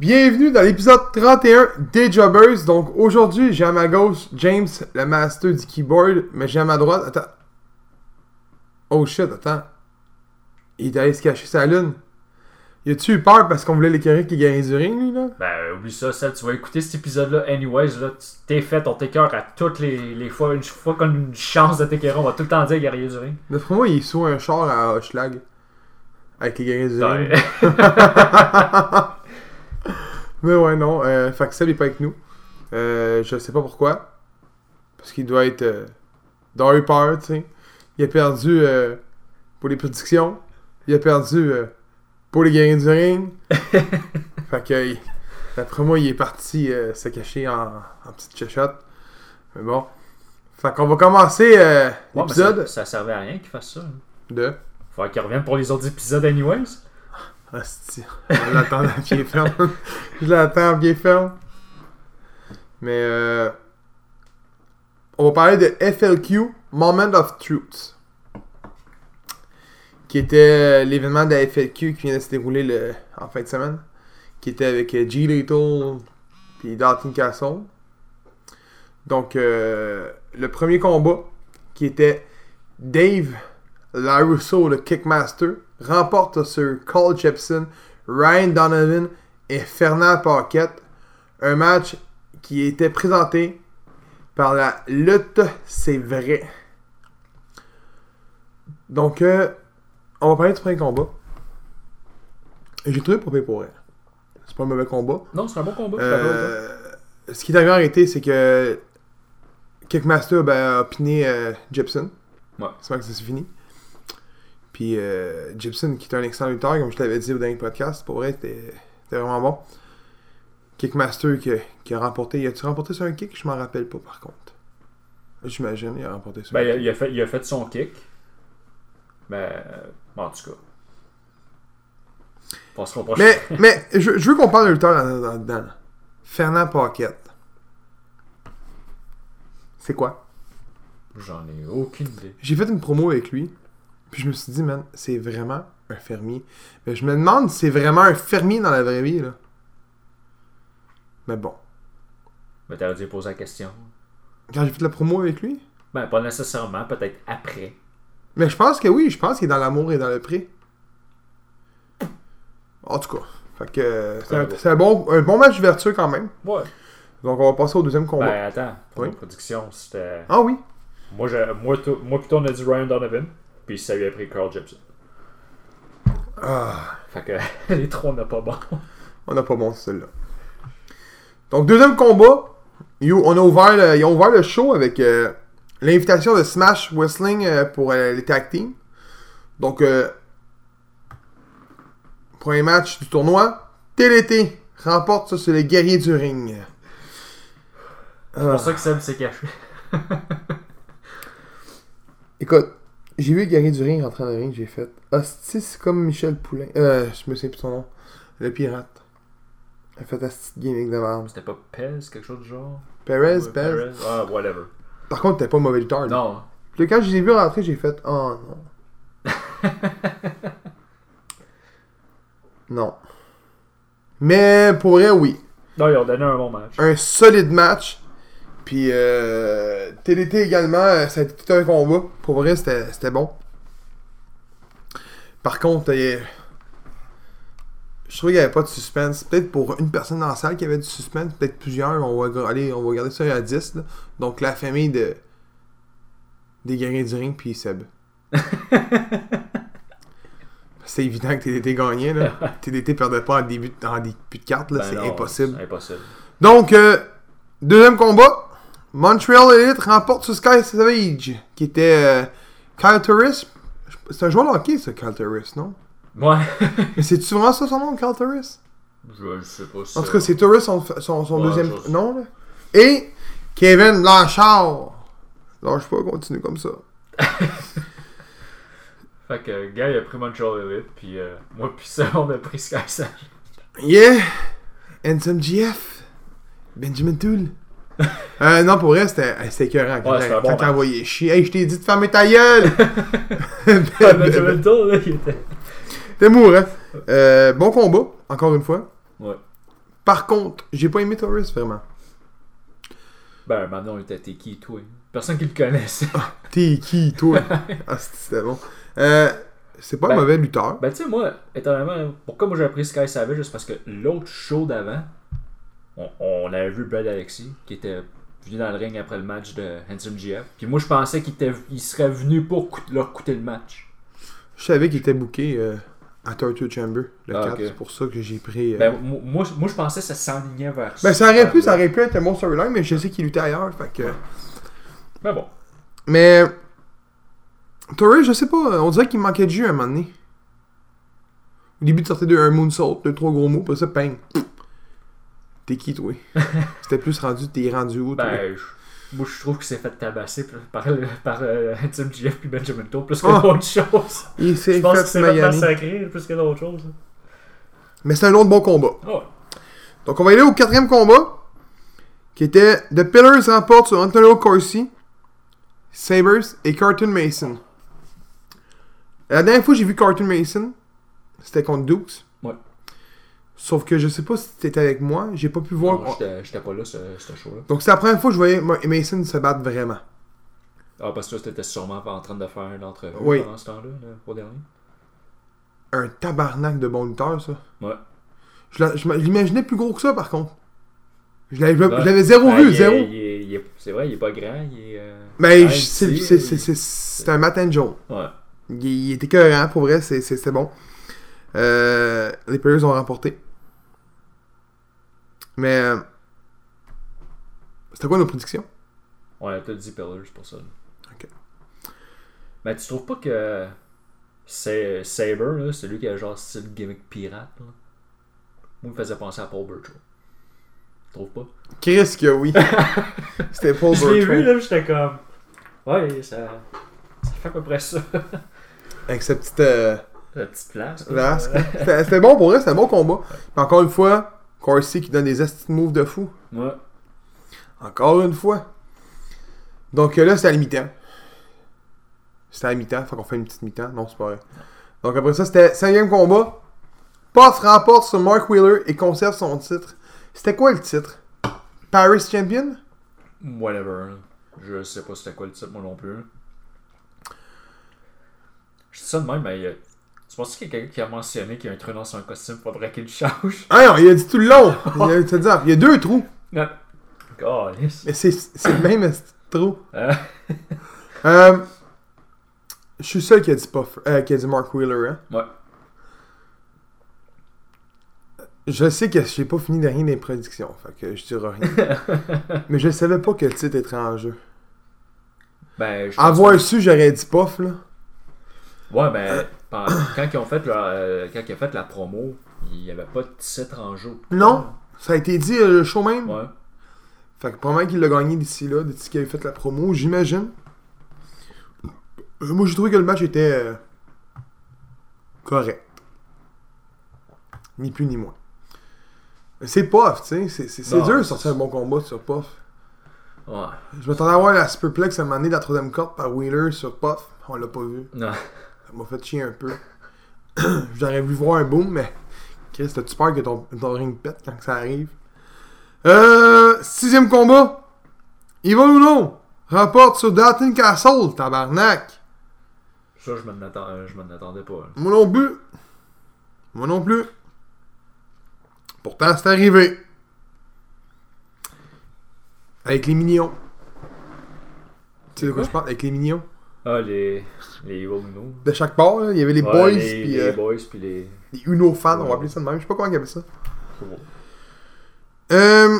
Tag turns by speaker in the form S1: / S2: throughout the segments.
S1: Bienvenue dans l'épisode 31 des Jobbers. Donc aujourd'hui, j'ai à ma gauche James, le master du keyboard, mais j'ai à ma droite. Attends. Oh shit, attends. Il est allé se cacher sa lune. Y a-tu eu peur parce qu'on voulait l'écœurer qui gagne du ring, lui, là?
S2: Ben, euh, oublie ça, Seb, tu vas écouter cet épisode-là anyways, là, tu t'es fait, on t'écœure à toutes les, les fois, une fois qu'on a une chance de t'écœurer, on va tout le temps dire guerrier du ring.
S1: D'après moi, il est un char à Hochelag. Avec les guerriers du ring. Mais ouais, non. Euh, fait que Seb est pas avec nous. Euh, je sais pas pourquoi. Parce qu'il doit être euh, dans eu peur, tu sais. Il a perdu euh, pour les prédictions. Il a perdu euh, pour les guerriers du ring. fait que, d'après moi, il est parti se cacher en, en petite chachotte. Mais bon. Fait qu'on va commencer
S2: Ouais,
S1: l'épisode
S2: ça, ça servait à rien qu'il fasse ça. hein.
S1: de?
S2: Faudrait qu'il revienne pour les autres épisodes anyways.
S1: Asti, je l'attends à pied ferme. je l'attends pied ferme. Mais euh, on va parler de FLQ, Moment of Truth. Qui était euh, l'événement de la FLQ qui vient de se dérouler le, en fin de semaine. Qui était avec euh, G. Little puis Dalton Castle. Donc, euh, le premier combat, qui était Dave LaRusso, le Kickmaster, remporte sur Cole Jepson, Ryan Donovan et Fernand Paquette. Un match qui était présenté par la lutte, c'est vrai. Donc, euh, on va parler du premier combat. J'ai trouvé pour payer pour elle. C'est pas un mauvais combat.
S2: Non, c'est un bon combat.
S1: Euh, ce qui est arrivé en réalité, c'est que Kickmaster ben, a piné euh, Gibson.
S2: Ouais.
S1: C'est vrai que ça s'est fini. Puis euh, Gibson, qui est un excellent lutteur, comme je t'avais dit au dernier podcast, pour vrai, c'était vraiment bon. Kickmaster qui, a- qui a remporté. A-tu remporté sur un kick? Je m'en rappelle pas par contre. J'imagine, il a remporté sur
S2: Ben,
S1: un
S2: il a,
S1: kick.
S2: il a fait, il a fait son kick. Ben, euh, en tout cas. On.
S1: Mais, mais je, je veux qu'on parle de lutteur là- là- dedans. là. Fernand Paquette. C'est quoi?
S2: J'en ai aucune idée.
S1: J'ai fait une promo avec lui. Puis je me suis dit, man, c'est vraiment un fermier. Mais je me demande si c'est vraiment un fermier dans la vraie vie, là. Mais bon.
S2: Mais t'aurais dû poser la question.
S1: Quand j'ai fait la promo avec lui?
S2: Ben, pas nécessairement, peut-être après.
S1: Mais je pense que oui, je pense qu'il est dans l'amour et dans le prix. En tout cas. Fait que c'est un,
S2: Ouais.
S1: c'est un bon, un bon match d'ouverture quand même.
S2: Ouais.
S1: Donc on va passer au deuxième combat.
S2: Ben, attends. Pour
S1: Oui.
S2: nos prédictions, c'était.
S1: Ah oui.
S2: Moi, je- moi, tout- moi, plutôt, on a dit Ryan Donovan. Puis ça lui a pris Carl Gibson.
S1: Ah,
S2: Fait que les trois, on n'a pas bon.
S1: on n'a pas bon celle-là. Donc deuxième combat. You- on a ouvert le- ils ont ouvert le show avec euh, l'invitation de Smash Wrestling euh, pour euh, les tag teams. Donc euh, premier match du tournoi. TLT remporte ça sur les guerriers du ring.
S2: C'est pour ça que Seb s'est caché.
S1: Écoute, j'ai vu Gary Durin rentrer dans le ring, j'ai fait Hostie, c'est comme Michel Poulain. Euh, je me souviens plus de son nom. Le pirate. Il a fait Hostie de gimmick de merde.
S2: C'était pas Pez, quelque chose du genre?
S1: Perez,
S2: Ouais,
S1: Perez.
S2: Ah, whatever.
S1: Par contre, t'es pas mauvais lutteur.
S2: Non.
S1: Puis quand je les ai vus rentrer, j'ai fait Oh non. non. Mais pour vrai, oui.
S2: Non, ils ont donné un bon match.
S1: Un solide match. Puis euh, TDT également, euh, ça a été tout un combat. Pour vrai, c'était bon. Par contre, euh, je trouve qu'il n'y avait pas de suspense. Peut-être pour une personne dans la salle qui avait du suspense, peut-être plusieurs. On va, aller, on va garder ça à 10. là. Donc la famille de des guerriers du ring puis Seb. C'est évident que TDT gagnait. Là. TDT perdait pas en début, en début de carte.
S2: Ben
S1: C'est impossible.
S2: Impossible.
S1: Donc, euh, deuxième combat. Montreal Elite remporte sur Sky Savage, qui était euh, Kyle Turris. C'est un joueur de hockey, ça, Kyle Turris, non?
S2: Ouais.
S1: Mais c'est-tu vraiment ça son nom, Kyle Turris?
S2: je, je sais pas si.
S1: En tout cas, c'est Turris son, son, son
S2: Ouais,
S1: deuxième nom, là. Et Kevin Blanchard. Lâche pas, continue comme ça.
S2: Fait que, gars, il a pris Montreal Elite, puis euh, moi, puis ça, on a pris Sky Sage.
S1: Yeah! Handsome GF. Benjamin Tool. euh, non, pour vrai, c'était écœurant quand,
S2: Ouais, bon
S1: envoyé chier. Hey, je t'ai dit de fermer ta gueule!
S2: Benjamin Toll, là, il était.
S1: T'es mourant. Euh, bon combat, encore une fois.
S2: Ouais.
S1: Par contre, j'ai pas aimé Torres vraiment.
S2: Ben, maintenant, on était t'es qui, toi? Personne qui le connaissait.
S1: T'es qui, toi? Ah, c'était bon. Euh, c'est pas un
S2: Ben-
S1: mauvais lutteur.
S2: Ben, tu sais, moi, étonnamment, pourquoi moi j'ai appris Sky Savage, c'est parce que l'autre show d'avant, on, on avait vu Brad Alexis, qui était venu dans le ring après le match de Handsome GF. Puis moi, je pensais qu'il était, il serait venu pour leur coûter le match.
S1: Je savais qu'il était booké euh, à Torture Chamber, le
S2: Ah,
S1: 4.
S2: ok.
S1: C'est pour ça que j'ai pris. euh,
S2: Ben, mo- moi, moi, je pensais que ça s'enlignait vers
S1: Ben, ça aurait pu, ça aurait pu être un bon storyline, mais je sais qu'il luttait ailleurs. Fait que...
S2: Ben bon.
S1: Mais. Torres, je sais pas, on dirait qu'il manquait de jus à un moment donné. Au début, tu sortais de un moonsault, deux, trois gros mots, puis ça, ping. T'es qui, toi? C'était plus rendu, t'es rendu où, toi?
S2: Ben, je- moi, je trouve qu'il s'est fait tabasser par, par, par euh, Handsome GF puis Benjamin Toll plus que
S1: Ah.
S2: d'autres choses.
S1: Il
S2: Je pense
S1: fait
S2: s'est fait massacrer plus que d'autres choses.
S1: Mais c'est un autre bon combat.
S2: Oh.
S1: Donc, on va aller au quatrième combat, qui était The Pillars remporte sur Antonio Corsi, Sabres et Cartoon Mason. La dernière fois que j'ai vu Cartoon Mason, c'était contre Dukes. Sauf que je sais pas si t'étais avec moi, j'ai pas pu voir.
S2: Non, j'étais- pas là, ce, ce show-là.
S1: Donc c'est la première fois que je voyais Ma- Mason se battre vraiment.
S2: Ah, parce que toi, t'étais sûrement pas en train de faire une entrevue
S1: Oui.
S2: pendant ce temps-là, là, au dernier.
S1: Un tabarnak de bon lutteur, ça.
S2: Ouais.
S1: Je l'imaginais plus gros que ça, par contre. Je l'avais zéro
S2: Ben,
S1: vu, zéro.
S2: C'est vrai, il est pas grand, il est. euh,
S1: Mais je-
S2: même
S1: c'est un matin jaune.
S2: Ouais.
S1: Il, il était cohérent, pour vrai, c'était bon. Euh, les Players ont remporté. Mais. euh, C'était quoi nos prédictions?
S2: Ouais, t'as dit Pillars pour ça.
S1: Ok.
S2: Mais tu trouves pas que. Sa- Saber, là, c'est lui qui a genre style gimmick pirate, là? Moi, il me faisait penser à Paul Burchill. Tu trouves pas?
S1: Chris, que oui. C'était Paul
S2: Je l'ai vu, là, j'étais comme. Ouais, ça. Ça fait à peu près ça.
S1: Avec sa petite. euh,
S2: La petite place.
S1: C'était bon pour eux, c'était un bon combat. Mais encore une fois, Corsi qui donne des esti de moves de fou.
S2: Ouais.
S1: Encore une fois. Donc euh, là, c'était à la mi-temps. C'était à la mi-temps, faut qu'on fait une petite mi-temps. Non, c'est pas vrai. Donc après ça, c'était cinquième combat. Puff remporte sur Mark Wheeler et conserve son titre. C'était quoi le titre? Paris Champion?
S2: Whatever. Je sais pas c'était quoi le titre, moi non plus. Je dis ça de même, mais tu penses qu'il y a quelqu'un qui a mentionné qu'il y a un trou dans son costume, faudrait qu'il le change?
S1: Ah non, il a dit tout le long. Il a, c'est-à-dire, il y a deux trous.
S2: Non. Calice.
S1: Mais c'est, le même trou.
S2: Euh,
S1: Euh, je suis seul qui a dit, Puff, euh, qui a dit Mark Wheeler. Hein?
S2: Ouais.
S1: Je sais que j'ai pas fini de rien des prédictions, fait que je dirai rien. Mais je savais pas que le titre était en jeu.
S2: ben, je
S1: Avoir su, j'aurais dit Puff, là.
S2: que- Ouais, ben, pen- quand ils ont fait leur, euh, quand ils ont fait la promo, il y avait pas de titre en jeu.
S1: Non. Ça a été dit euh, le show même?
S2: Ouais.
S1: Fait que probablement qu'il l'a gagné d'ici là, d'ici qu'il avait fait la promo, j'imagine. Euh, moi, j'ai trouvé que le match était correct. Ni plus ni moins. Mais C'est Puff, tu sais. C'est, dur de sortir un bon combat sur Puff.
S2: Ouais.
S1: Je m'attendais à voir la Superplex à un moment donné de la troisième corde par Wheeler sur Puff. On l'a pas vu.
S2: Non.
S1: M'a fait chier un peu. J'aurais voulu voir un boom, mais. Chris, t'as-tu peur que ton, ton ring pète quand que ça arrive? Euh. Sixième combat. Ivo Luno remporte sur Dalton Castle, tabarnak.
S2: Ça, je m'en m'en attendais pas. là.
S1: Moi non plus. Moi non plus. Pourtant, c'est arrivé. Avec les mignons. Tu sais de quoi
S2: Quoi?
S1: je parle? Avec les mignons.
S2: Ah, les. Les Evil Uno.
S1: De chaque part, là, il y avait les
S2: Ouais,
S1: boys,
S2: les,
S1: puis
S2: les
S1: euh,
S2: boys, puis les.
S1: les Uno fans, on va appeler ça de même. Je sais pas comment ils appellent ça.
S2: bon.
S1: Euh...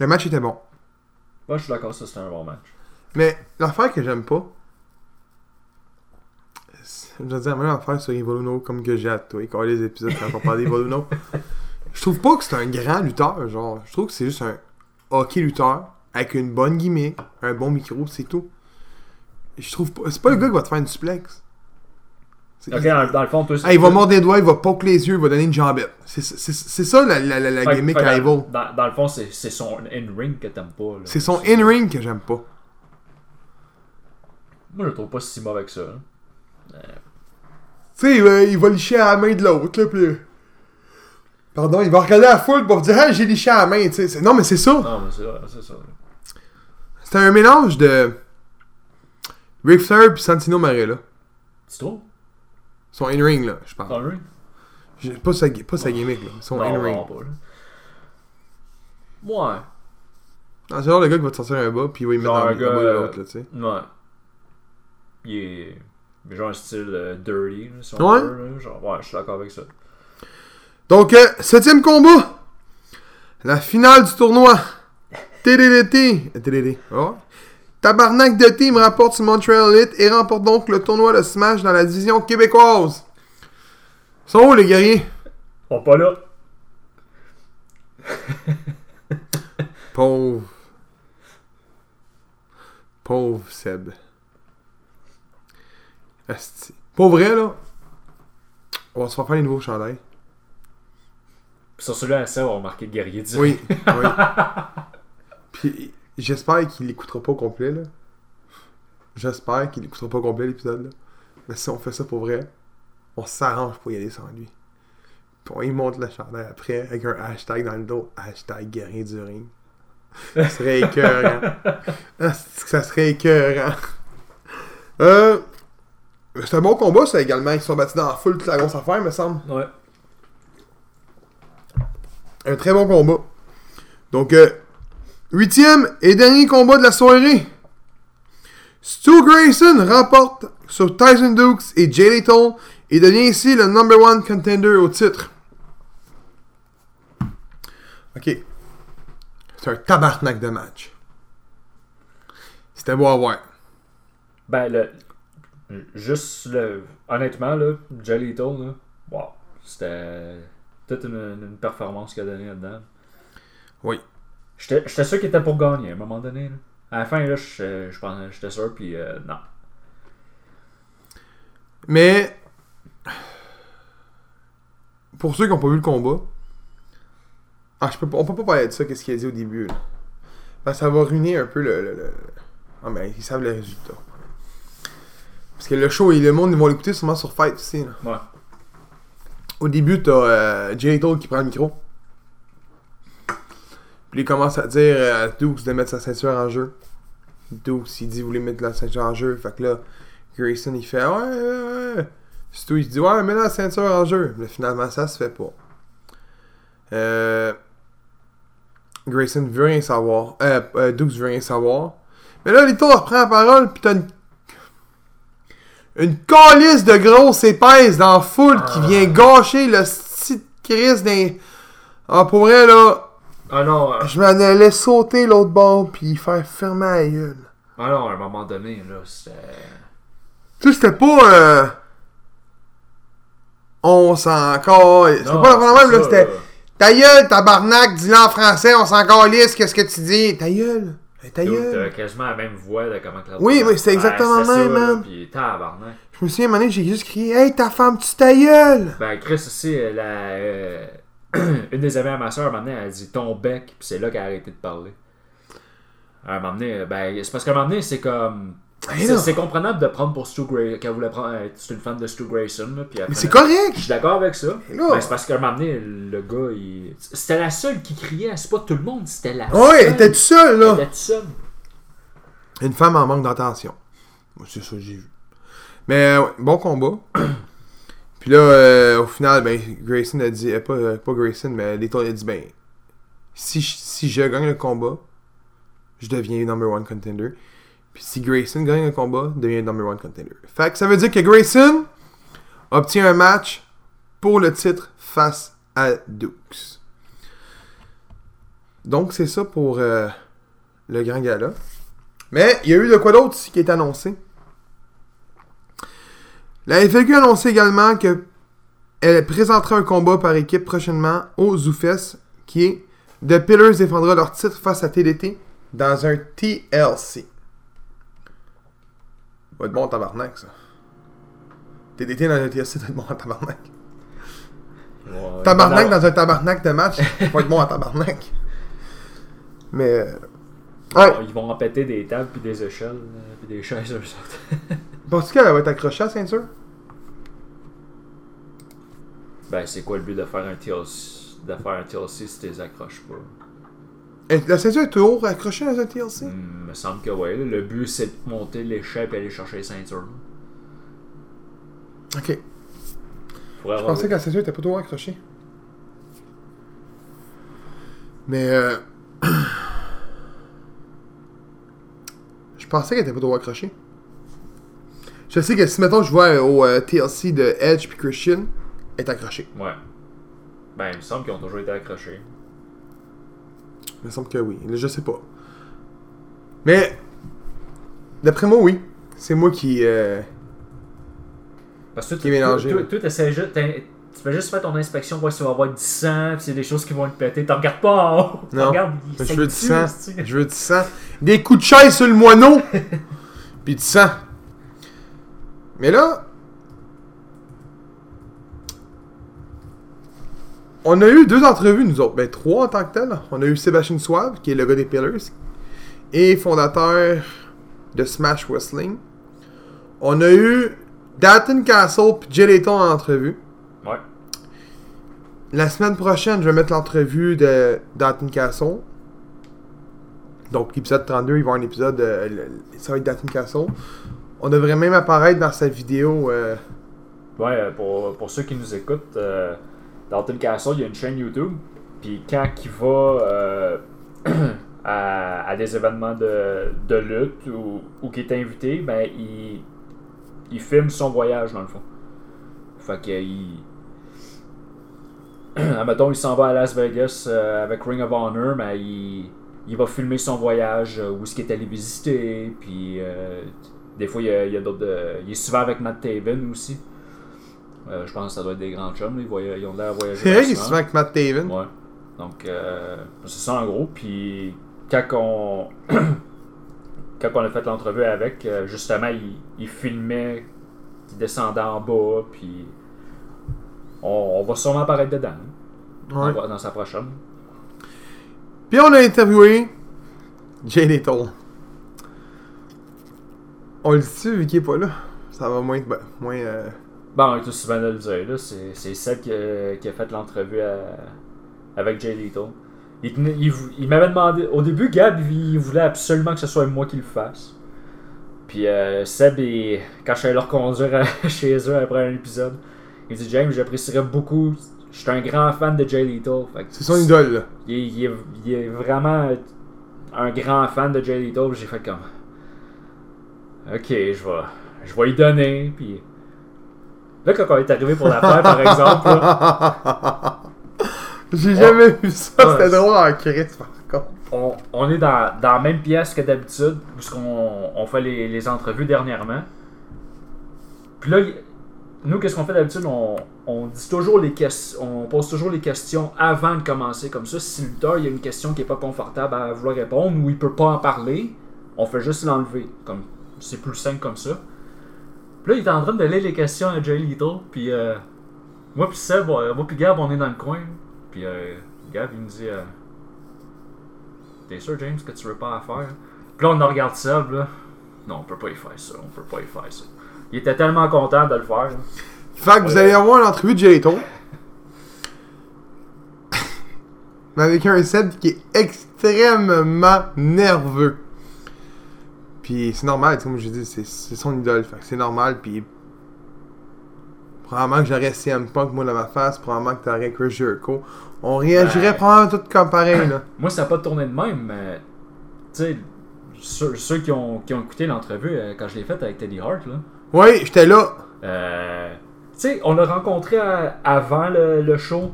S1: Le match était bon.
S2: Moi, je suis d'accord, ça, c'était un bon match.
S1: Mais l'affaire que j'aime pas, je veux dire, la même affaire sur Evoluno comme que j'ai à toi, quand les épisodes quand on parle d'Evoluno. Je trouve pas que c'est un grand lutteur, genre. Je trouve que c'est juste un hockey lutteur avec une bonne gimmick, un bon micro, c'est tout. Je trouve pas. C'est pas le gars qui va te faire une suplex.
S2: Ok, dans, dans le fond, toi,
S1: Ah, il va mordre les doigts, il va poke les yeux, il va donner une jambette. C'est ça la, la, la, la
S2: Fait-
S1: gimmick
S2: fait
S1: à
S2: dans,
S1: Evil.
S2: dans, dans le fond, c'est son in-ring que t'aimes pas.
S1: C'est son in-ring que j'aime pas.
S2: Moi, je le trouve pas si mauvais que ça. là.
S1: Tu sais, il va- il va licher à la main de l'autre, là, pis... Pardon, il va regarder la foule pour dire Ah, j'ai liché à la main, tu sais. Non, mais c'est ça.
S2: Non, mais c'est ça.
S1: C'était un mélange de Ric Flair puis Santino Marella.
S2: Tu trouves?
S1: Son in-ring, là, je parle.
S2: Connery?
S1: J'ai- Pas sa, pas sa gimmick, là. Son
S2: Non,
S1: in-ring.
S2: non, pas, là. Ouais.
S1: Ah, c'est genre le gars qui va te sortir un bas puis il va y mettre
S2: Genre
S1: dans
S2: un
S1: le
S2: gars,
S1: bas de
S2: euh,
S1: l'autre, là, tu sais.
S2: Ouais. Il est. Genre un style euh, dirty, là, si on
S1: Ouais.
S2: veut, là. Genre, ouais, je suis d'accord avec ça.
S1: Donc, euh, septième combat. La finale du tournoi. TDDT. TDD. Oh. Tabarnak de team rapporte sur Montreal Elite et remporte donc le tournoi de Smash dans la division québécoise. Ils sont où les guerriers?
S2: On pas là.
S1: Pauvre. Pauvre Seb. Asti. Pour vrai, là, on va se faire faire les nouveaux chandails.
S2: Puis sur celui-là, ça, on va marquer guerrier du.
S1: Oui, oui. Puis j'espère qu'il l'écoutera pas au complet, là. J'espère qu'il l'écoutera pas au complet, l'épisode, là. Mais si on fait ça pour vrai, on s'arrange pour y aller sans lui. Puis on y monte le chandail après avec un hashtag dans le dos. Hashtag guerrier du ring. Ça serait écœurant. Ah, ça serait écœurant? Euh... C'est un bon combat, ça, également. Ils se sont battus dans la foule toute la grosse affaire, me semble.
S2: Ouais.
S1: Un très bon combat. Donc, euh, huitième et dernier combat de la soirée. Stu Grayson remporte sur Tyson Dukes et Jay Lethal et devient ici le number one contender au titre. Ok. C'est un tabarnak de match. C'était beau à voir.
S2: Ben, le. Juste le. Honnêtement, là, Jelly Toll, là. Wow. C'était. Toute une, une performance qu'il a donnée là-dedans.
S1: Oui.
S2: J'étais sûr qu'il était pour gagner à un moment donné. Là. À la fin, là, j'étais sûr, puis euh, non.
S1: Mais pour ceux qui n'ont pas vu le combat, ah, je peux pas, on peut pas parler de ça, qu'est-ce qu'il a dit au début. là. Parce que ça va ruiner un peu le. le, le- Ah, mais ils savent le résultat. Parce que le show et le monde, ils vont l'écouter sûrement sur Fight aussi. là.
S2: Ouais.
S1: Au début, t'as euh, Jay qui prend le micro. Puis il commence à dire à Dukes de mettre sa ceinture en jeu. Dukes, il dit vous voulez mettre la ceinture en jeu? Fait que là, Grayson, il fait ouais, ouais, ouais. Stu, il dit ouais, mets la ceinture en jeu. Mais finalement, ça se fait pas. Euh. Grayson veut rien savoir. Euh, euh, Dukes veut rien savoir. Mais là, Lethal reprend la parole, pis t'as une. Une calice de grosse épaisse dans la foule qui
S2: Ah.
S1: vient gâcher le style Chris d'un. Ah, pour vrai, là.
S2: Ah non, euh,
S1: Je m'en allais sauter l'autre bord puis faire fermer la gueule.
S2: ah non, à un moment donné, là, c'était.
S1: Tu sais, c'était pas. Euh... On s'en calisse. C'était pas la même, là. C'était. Ta gueule, tabarnak, dis-le en français, on s'en calisse, qu'est-ce que tu dis? Ta gueule. Ta gueule.
S2: T'as quasiment la même voix de comment que
S1: Oui, mais c'est exactement
S2: c'était
S1: le même, man.
S2: Puis tabarnak.
S1: Je me souviens, à un moment donné, j'ai juste crié Hey, ta femme, tu ta gueule!
S2: Ben, Chris aussi, euh, la, euh, une des amies à ma soeur, un moment donné, elle a dit ton bec, puis c'est là qu'elle a arrêté de parler. À un moment donné, ben, c'est parce qu'à un moment donné, c'est comme. C'est comprenable de prendre pour Stu Grayson, qu'elle voulait prendre. C'est une fan de Stu Grayson, là, puis
S1: Mais c'est correct!
S2: Je suis d'accord avec ça. Ben, c'est parce qu'à un moment donné, le gars, il. C'était la seule qui criait, c'est pas tout le monde, c'était la
S1: Ouais,
S2: seule.
S1: elle était tout seul,
S2: Elle
S1: là!
S2: était toute seule.
S1: Une femme en manque d'attention. C'est ça que j'ai vu. Mais, euh, ouais, bon combat. Puis là, euh, au final, ben, Grayson a dit, euh, pas, euh, pas Grayson, mais Lethal a dit, ben, si je, si je gagne le combat, je deviens number one contender. Puis si Grayson gagne le combat, devient number one contender. Fait que ça veut dire que Grayson obtient un match pour le titre face à Dukes. Donc c'est ça pour le grand gala. Mais il y a eu de quoi d'autre qui est annoncé? La FLQ a annoncé également que elle présentera un combat par équipe prochainement au ZooFest qui est The Pillars défendra leur titre face à TDT dans un TLC. Va être bon en tabarnak, ça. TDT dans un TLC, ça va être bon en tabarnak.
S2: Ouais,
S1: Tabarnak dans un tabarnak de match, ça va être bon en tabarnak. Mais. Euh.
S2: Ils vont en péter des tables, puis des échelles, euh, puis des chaises, eux autres.
S1: Penses-tu qu'elle va être accrochée à la ceinture?
S2: Ben, c'est quoi le but de faire un TLC, de faire un TLC si tu les accroches pas?
S1: Et La ceinture est toujours accrochée dans un TLC?
S2: Hmm, me semble que oui. Le but, c'est de monter l'échelle et aller chercher les ceintures.
S1: Ok.
S2: Faudrait
S1: Je pensais que la ceinture était pas toujours accrochée. Mais euh... pensais qu'elle était pas toujours accrochée. Je sais que si mettons je vois au euh, TLC de Edge puis Christian, elle est accrochée.
S2: Ouais. Ben, il me semble qu'ils ont toujours été accrochés.
S1: Il me semble que oui. Je sais pas. Mais d'après moi, oui. C'est moi qui. euh,
S2: Parce que
S1: Qui est mélangé,
S2: tu fais juste faire ton inspection, voir s'il va y avoir du sang, pis c'est des choses qui vont te péter. T'en regardes pas en haut.
S1: Non.
S2: regardes, il
S1: Je veux du sang. Je veux du sang. Des coups de chaise sur le moineau. Puis du sang. Mais là. On a eu deux entrevues, nous autres. Ben, trois en tant que tel. On a eu Sébastien Suave, qui est le gars des Pillars, et fondateur de Smash Wrestling. On a eu Dalton Castle puis Jay Layton en entrevue.
S2: Ouais.
S1: La semaine prochaine, je vais mettre l'entrevue de Dalton Castle. Donc, l'épisode 32, il va y avoir un épisode, euh, le- ça va être Dalton Castle. On devrait même apparaître dans sa vidéo. euh,
S2: Ouais, euh, pour, pour ceux qui nous écoutent, euh, Dalton Castle, il y a une chaîne YouTube. Puis quand il va euh, à, à des événements de, de lutte ou, ou qu'il est invité, ben il, il filme son voyage dans le fond. Fait que il. Admettons, il s'en va à Las Vegas euh, avec Ring of Honor, mais il, il va filmer son voyage, euh, où est-ce qu'il est allé visiter, puis euh, des fois il y a, il y a d'autres. il est souvent avec Matt Taven aussi. Je pense que ça doit être des grands chums, là. ils, voya- ils ont l'air voyager.
S1: C'est vrai qu'il est
S2: souvent.
S1: avec Matt Taven.
S2: Ouais. Donc, c'est ça en gros. Puis, quand on, quand on a fait l'entrevue avec, justement, il, il filmait, il descendait en bas, puis on, on va sûrement apparaître dedans, hein,
S1: Ouais.
S2: dans, dans sa prochaine.
S1: Puis on a interviewé Jay Little. On le dit vu qu'il est pas là? Ça va moins. ben, moins euh,
S2: Bon, tout souvent de le dire, là, c'est, c'est celle qui a, qui a fait l'entrevue à- avec Jay Leto. Il, m'avait demandé. Au début, Gab, il voulait absolument que ce soit moi qui le fasse. Puis euh, Seb, il- quand je suis allé le reconduire à- chez eux après un épisode, il dit James, j'apprécierais beaucoup. Je suis un grand fan de Jay que
S1: C'est son idole, là.
S2: il, est- il est, il est vraiment un grand fan de Jay puis J'ai fait comme. Ok, je vais, je vais y donner. Puis. Là, quand on est arrivé pour la faire, par exemple, là,
S1: J'ai jamais vu ça.
S2: Ouais.
S1: C'était drôle en crise, par contre.
S2: on, on est dans, dans la même pièce que d'habitude, puisqu'on on fait les, les entrevues dernièrement. Puis là, il- nous, qu'est-ce qu'on fait d'habitude? On, dit toujours les on pose toujours les questions avant de commencer. Comme ça, si le lutteur, il y a une question qui est pas confortable à vouloir répondre ou il peut pas en parler, on fait juste l'enlever. Comme c'est plus simple comme ça. Puis là, il est en train de lire les questions à Jay Little, puis euh, moi puis Seb, moi puis Gab, on est dans le coin. Puis euh, Gab, il me dit... euh, T'es sûr, James, que tu veux pas la faire? Puis là, on regarde Seb, là. Non, on peut pas y faire ça, on peut pas y faire ça. Il était tellement content de le faire. là.
S1: Fait que vous allez avoir une entrevue de Little. Mais avec un Seb qui est extrêmement nerveux. Puis c'est normal, tu sais, comme je dis, c'est c'est son idole. Fait que c'est normal, puis. Probablement que j'aurais CM Punk, moi, dans ma face. Probablement que t'aurais Chris Jericho. On réagirait
S2: Ben.
S1: probablement tout comme pareil, là.
S2: Moi, ça n'a pas tourné de même, mais. Tu sais, ceux, ceux qui, ont, qui ont écouté l'entrevue euh, quand je l'ai faite avec Teddy Hart, là.
S1: Oui, j'étais là.
S2: Euh, tu sais, on l'a rencontré à- avant le, show.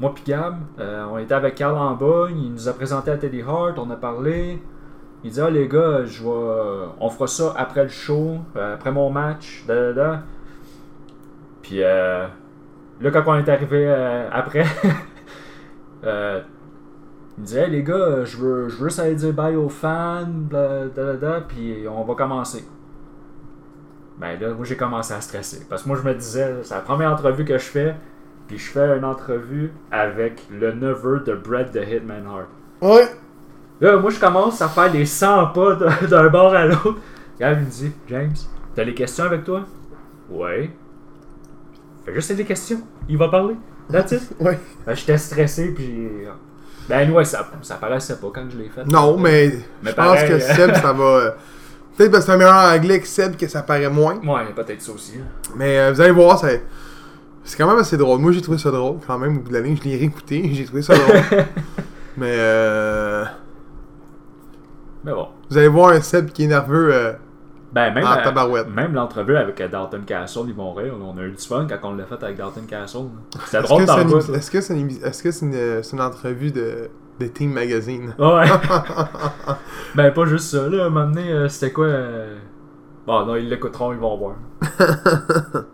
S2: Moi pis Gab, euh, on était avec Carl en bas, il nous a présenté à Teddy Hart, on a parlé. Il dit Ah les gars, je on fera ça après le show, euh, après mon match, da da da. Puis euh, là, quand on est arrivé euh, après, euh, il disait Hey les gars, je veux, je veux aller dire bye aux fans, puis on va commencer. Ben là, moi j'ai commencé à stresser. Parce que moi je me disais, c'est la première entrevue que je fais, puis je fais une entrevue avec le neveu de Brett de Hitman Hart.
S1: Ouais.
S2: Là, moi je commence à faire des 100 pas d'un bord à l'autre. Gab il me dit, James, t'as les questions avec toi? Ouais. Fais juste des questions, il va parler. That's it.
S1: Ouais.
S2: Ben, J'étais stressé, puis. Ben, ouais, ça, ça paraissait pas quand je l'ai fait.
S1: Non, mais,
S2: Mais
S1: je pense que
S2: euh,
S1: Seb, ça va. Peut-être parce que c'est un meilleur anglais que Seb que ça paraît moins.
S2: Ouais, peut-être ça aussi.
S1: Mais euh, vous allez voir, ça- c'est quand même assez drôle. Moi, j'ai trouvé ça drôle quand même. Au bout de l'année, je l'ai réécouté. J'ai trouvé ça drôle. mais euh,
S2: Mais bon.
S1: vous allez voir un Seb qui est nerveux. euh,
S2: Ben, même,
S1: Ah,
S2: même l'entrevue avec euh, Dalton Castle, ils vont rire. On a eu du fun quand on l'a fait avec Dalton Castle. C'était
S1: Est-ce
S2: drôle
S1: que
S2: dans
S1: c'est
S2: le
S1: une,
S2: bout, là.
S1: est-ce que c'est une, émi- est-ce que c'est une, c'est une entrevue de, de Team Magazine?
S2: Ouais. ben, pas juste ça, là. À un moment donné, euh, c'était quoi euh... Bon, non, ils l'écouteront, ils vont voir.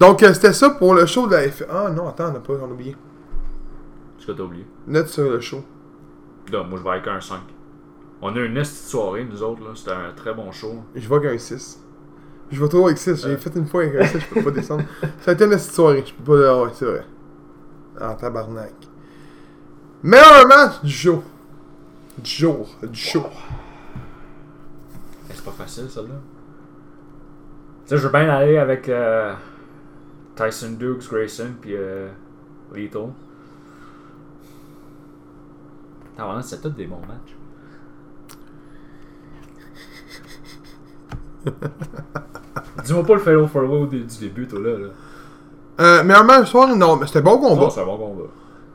S1: Donc, euh, c'était ça pour le show de la F. Ah non, attends, on a pas on a oublié.
S2: Ce que t'as oublié?
S1: Note sur le show.
S2: Là, moi, je vais avec un 5. On a une petite soirée, nous autres, là. C'était un très bon show.
S1: Je vois qu'un 6. Je vais toujours avec 6. J'ai
S2: Euh.
S1: fait une fois avec un 6, je peux pas descendre. Ça a été une petite soirée. Je peux pas. Ah ouais, c'est vrai. Ah, tabarnak. Meilleur match du show. Du jour. Du.
S2: Eh, C'est pas facile, celle-là. Tu sais, je veux bien aller avec euh, Tyson Dukes, Grayson, puis euh, Lethal. Attends, c'est tous des bons matchs. Dis-moi pas le fail forward du, du début, toi, là. là.
S1: Euh, meilleur match du soir, non, mais c'était bon combat.
S2: C'est un bon combat.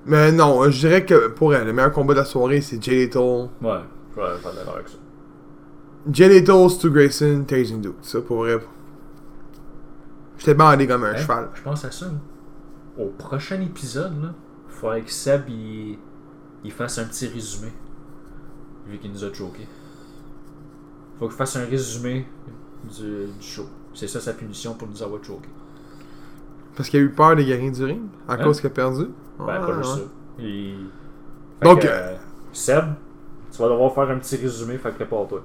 S1: Mais non, je dirais que pour elle, le meilleur combat de la soirée, c'est Jay Little.
S2: Ouais, je vais faire d'accord avec ça.
S1: Jay Little, Stu Grayson, Tyson Duke. Ça, pour vrai. J'étais bandé comme un cheval.
S2: Je pense à ça. là. Au prochain épisode, là, il faudrait que Seb il, il fasse un petit résumé. Vu qu'il nous a choqué. Faut qu'il fasse un résumé du, du show. C'est ça sa punition pour nous avoir choqué.
S1: Parce qu'il a eu peur des guerriers du ring, à
S2: Hein?
S1: cause qu'il a perdu.
S2: Ben,
S1: Ah,
S2: pas juste
S1: ouais.
S2: ça. Fait
S1: Donc,
S2: que, euh, Seb, tu vas devoir faire un petit résumé, fait que prépare-toi.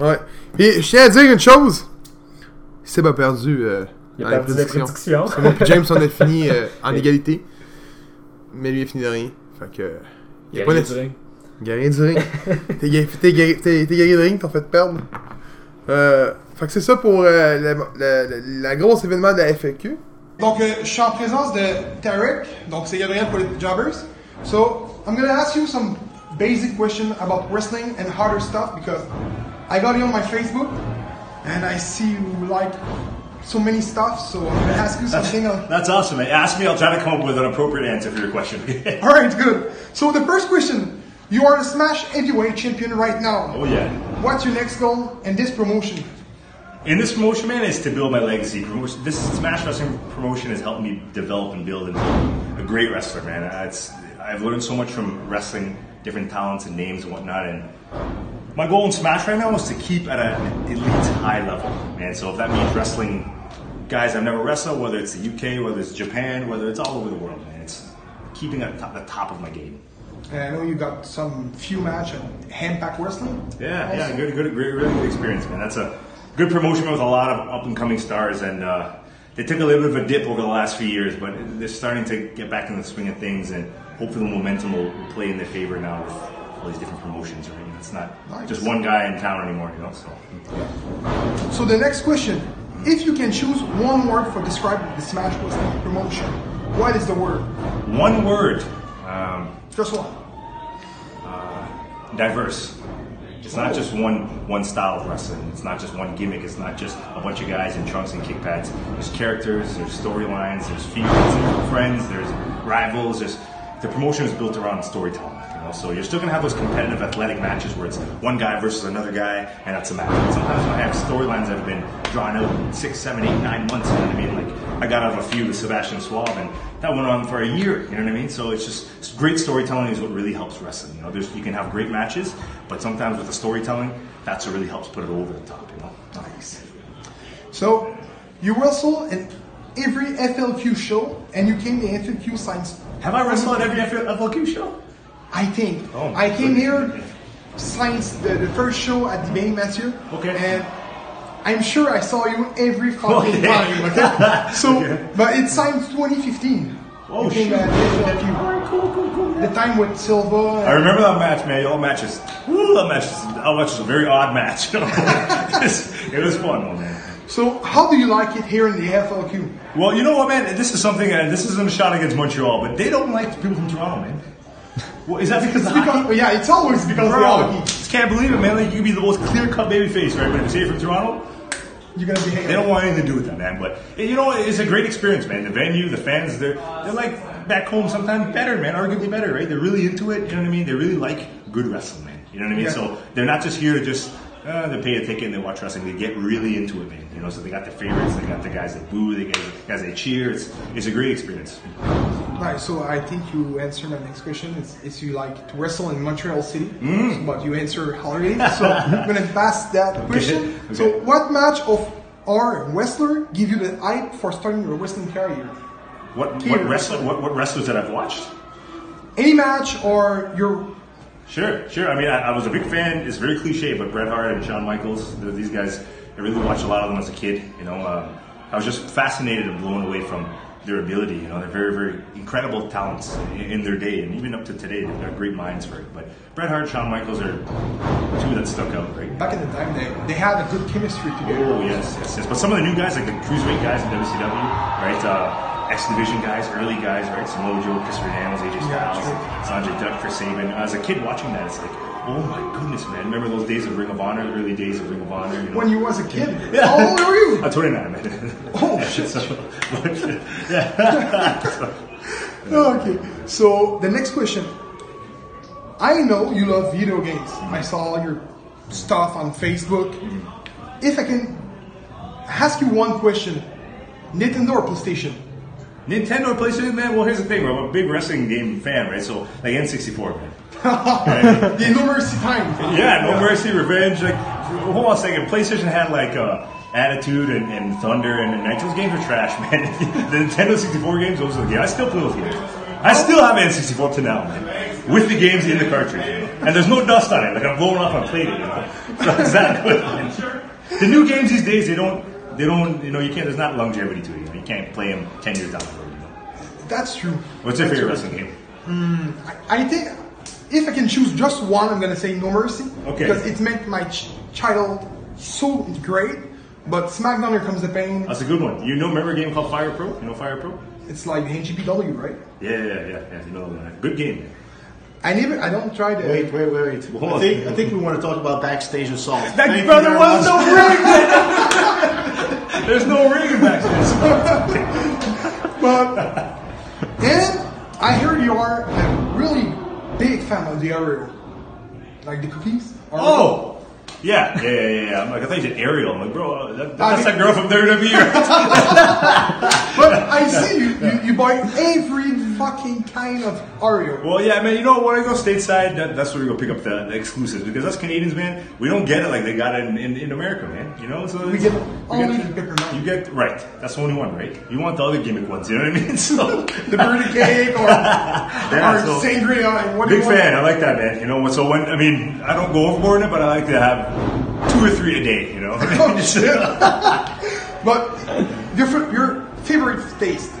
S1: Ouais. Et je tiens à dire une chose. Seb a perdu euh,
S2: Il
S1: dans
S2: a
S1: les
S2: perdu la
S1: prédictions. James, on a fini euh, en
S2: Et-
S1: égalité. Mais lui, il a fini de rien. Fait que. euh, Il y a pas
S2: du ring.
S1: Guerrier du ring. T'es guerrier, de ring, t'en fait perdre. Euh, fait que c'est ça pour euh, la grosse événement de la FAQ. Donc, euh, je suis en présence de Tarek. Donc, c'est Gabriel pour les Jobbers. So, I'm gonna ask you some basic questions about wrestling and harder stuff because I got you on my Facebook and I see you like so many stuff. So, I'm gonna ask you something. Uh, on-
S3: That's awesome. man. Ask me, I'll try to come up with an appropriate answer for your question.
S1: All right, good. So, the first question. You are the Smash Heavyweight Champion right now.
S3: oh yeah.
S1: What's your next goal in this promotion?
S3: In this promotion, man, is to build my legacy. This Smash Wrestling promotion has helped me develop and build into a great wrestler, man. Uh, It's, I've learned so much from wrestling, different talents and names and whatnot. And my goal in Smash right now is to keep at an elite high level, man. So if that means wrestling guys I've never wrestled, whether it's the UK, whether it's Japan, whether it's all over the world, man. It's keeping at the top of my game.
S1: And I know you got some few match at Handpack Wrestling.
S3: Yeah,
S1: Also.
S3: yeah, good, good, great, really good experience, man. That's a good promotion with a lot of up and coming stars, and uh, they took a little bit of a dip over the last few years, but they're starting to get back in the swing of things, and hopefully the momentum will play in their favor now with all these different promotions. Right, it's not
S1: Nice.
S3: just one guy in town anymore, you know. So
S1: So the next question: If you can choose one word for describing the Smash Wrestling promotion, what is the word?
S3: one word, um,
S1: Just one.
S3: diverse. It's not just one one style of wrestling. It's not just one gimmick. It's not just a bunch of guys in trunks and kick pads. There's characters. There's storylines. There's feuds. There's friends. There's rivals. There's the promotion is built around storytelling. So you're still gonna have those competitive athletic matches where it's one guy versus another guy, and that's a match. But sometimes I have storylines that have been drawn out six, seven, eight, nine months. You know what I mean? Like I got out of a feud with Sebastian Suave, and that went on for a year. You know what I mean? So it's just great storytelling is what really helps wrestling. You know, there's you can have great matches, but sometimes with the storytelling, that's what really helps put it over the top. You know.
S1: Nice. So you wrestle in every FLQ show, and you came to FLQ signs.
S3: Have I wrestled at every FLQ show?
S1: I think.
S3: Oh,
S1: I came here since the, the first show at the Benny Mathieu.
S3: Okay.
S1: And I'm sure I saw you every fucking
S3: Okay.
S1: time. Okay. So,
S3: Okay.
S1: but it's signed 2015.
S3: Oh,
S1: You came
S3: shoot.
S1: at FLQ.
S3: Cool, cool, cool.
S1: The time with Silva.
S3: I remember that match, man. All matches. Woo, that match. is- That match was a very odd match. it was fun, though, man.
S4: So, how do you like it here in the FLQ?
S3: Well, you know what, man? This is something. Uh, this isn't a shot against Montreal, but they don't like people from Toronto, man. Well, is that because of?
S4: Because, yeah, it's always because of
S3: Bro,
S4: hockey.
S3: just can't believe it, man. Like you can be the most clear cut baby face, right? But if you say you're from Toronto,
S4: You're gonna be
S3: they don't want anything to do with that, man. But you know, it's a great experience, man. The venue, the fans, they're they're like back home sometimes better, man. Arguably better, right? They're really into it. You know what I mean? They really like good wrestling, man. You know what I mean?
S4: Yeah.
S3: So they're not just here to just. Uh, they pay a ticket and they watch wrestling. They get really into it, man. You know, so they got the favorites. They got the guys that boo. They got the guys that cheer. It's it's a great experience.
S4: Right, so I think you answered my next question. It's, it's you like to wrestle in Montreal City,
S3: Mm.
S4: but you answer already. So I'm gonna pass that question.
S3: okay.
S4: So, what match of our wrestler give you the hype for starting your wrestling career?
S3: What what wrestler what, what wrestlers that I've watched?
S4: Any match or your
S3: Sure, sure. I mean, I, I was a big fan. It's very cliche, but Bret Hart and Shawn Michaels, these guys, I really watched a lot of them as a kid. You know, um, I was just fascinated and blown away from their ability. You know, they're very, very incredible talents in, in their day, and even up to today, they've got great minds for it. But Bret Hart, Shawn Michaels are two that stuck out, right?
S4: back in the time they, they had a good chemistry together.
S3: Oh yes, yes, yes. But some of the new guys, like the cruiserweight guys in WCW, right? Uh, X Division guys, early guys, right? Samoa Joe, Christopher Daniels, AJ
S4: Yeah,
S3: Styles. Sanjay Dutt, Chris Sabin. As a kid watching that, it's like, oh my goodness, man! Remember those days of Ring of Honor, early days of Ring of Honor? You know?
S4: When you was a kid, how old were you?
S3: I'm 29, man.
S4: Oh shit!
S3: so, but, yeah.
S4: Oh, okay, so the next question. I know you love video games. I mm-hmm. saw all your stuff on Facebook. Mm-hmm. If I can ask you one question, Nintendo or PlayStation?
S3: Nintendo or PlayStation, man. Well, here's the thing, bro. I'm a big wrestling game fan, right? So, like N64, man.
S4: The No Mercy time.
S3: Yeah, No Mercy, Revenge. Like, hold on a second. PlayStation had like uh, Attitude and, and Thunder and, and those games are trash, man. the Nintendo 64 games, those are the games. I still play those games. I still have N64 to now, man. With the games in the cartridge, and there's no dust on it. Like I'm blowing off my plate, you know. So it's that good. Man. The new games these days, they don't, they don't, you know, you can't. There's not longevity to it. You, know? you can't play them ten years down the road. You know?
S4: That's true.
S3: What's your
S4: That's
S3: favorite
S4: true.
S3: wrestling game?
S4: Hmm, I think if I can choose just one, I'm gonna say No Mercy.
S3: Okay.
S4: Because it made my ch- child so great. But SmackDown, here comes the pain.
S3: That's a good one. You know, remember a game called Fire Pro? You know Fire Pro?
S4: It's like NGPW, right?
S3: Yeah, yeah, yeah, yeah. You know, that. good game. Man.
S4: I never, I don't try to.
S5: Wait, wait, wait, wait.
S3: Hold
S5: I
S3: on.
S5: think I think we want to talk about backstage assault.
S3: That
S5: Thank you
S3: brother
S5: very
S3: was
S5: much.
S3: no ring. There's no ring in backstage.
S4: But and I heard you are a really big fan of the Oreo, like the cookies.
S3: Oh, yeah, yeah, yeah, yeah. I'm like, I thought you said Ariel. I'm like, bro, uh, that,
S4: I
S3: that's
S4: mean-
S3: that girl from WWE.
S4: But I see you, you, you buy every fucking kind of Oreo.
S3: well, yeah, man. You know, when I go stateside, that, that's where we go pick up the, the exclusives because us Canadians, man, we don't get it like they got it in, in, in America, man. You know, so
S4: We get only the peppermint.
S3: You get right. That's the only one, right? You want the other gimmick ones. You know what I mean? So
S4: the birthday cake or,
S3: Yeah,
S4: or
S3: so-
S4: sangria. What
S3: Big fan. I like that, man. You know, so when I mean, I don't go overboard in it, but I like to have two or three a day. You know.
S4: Oh, shit. but different your favorite taste?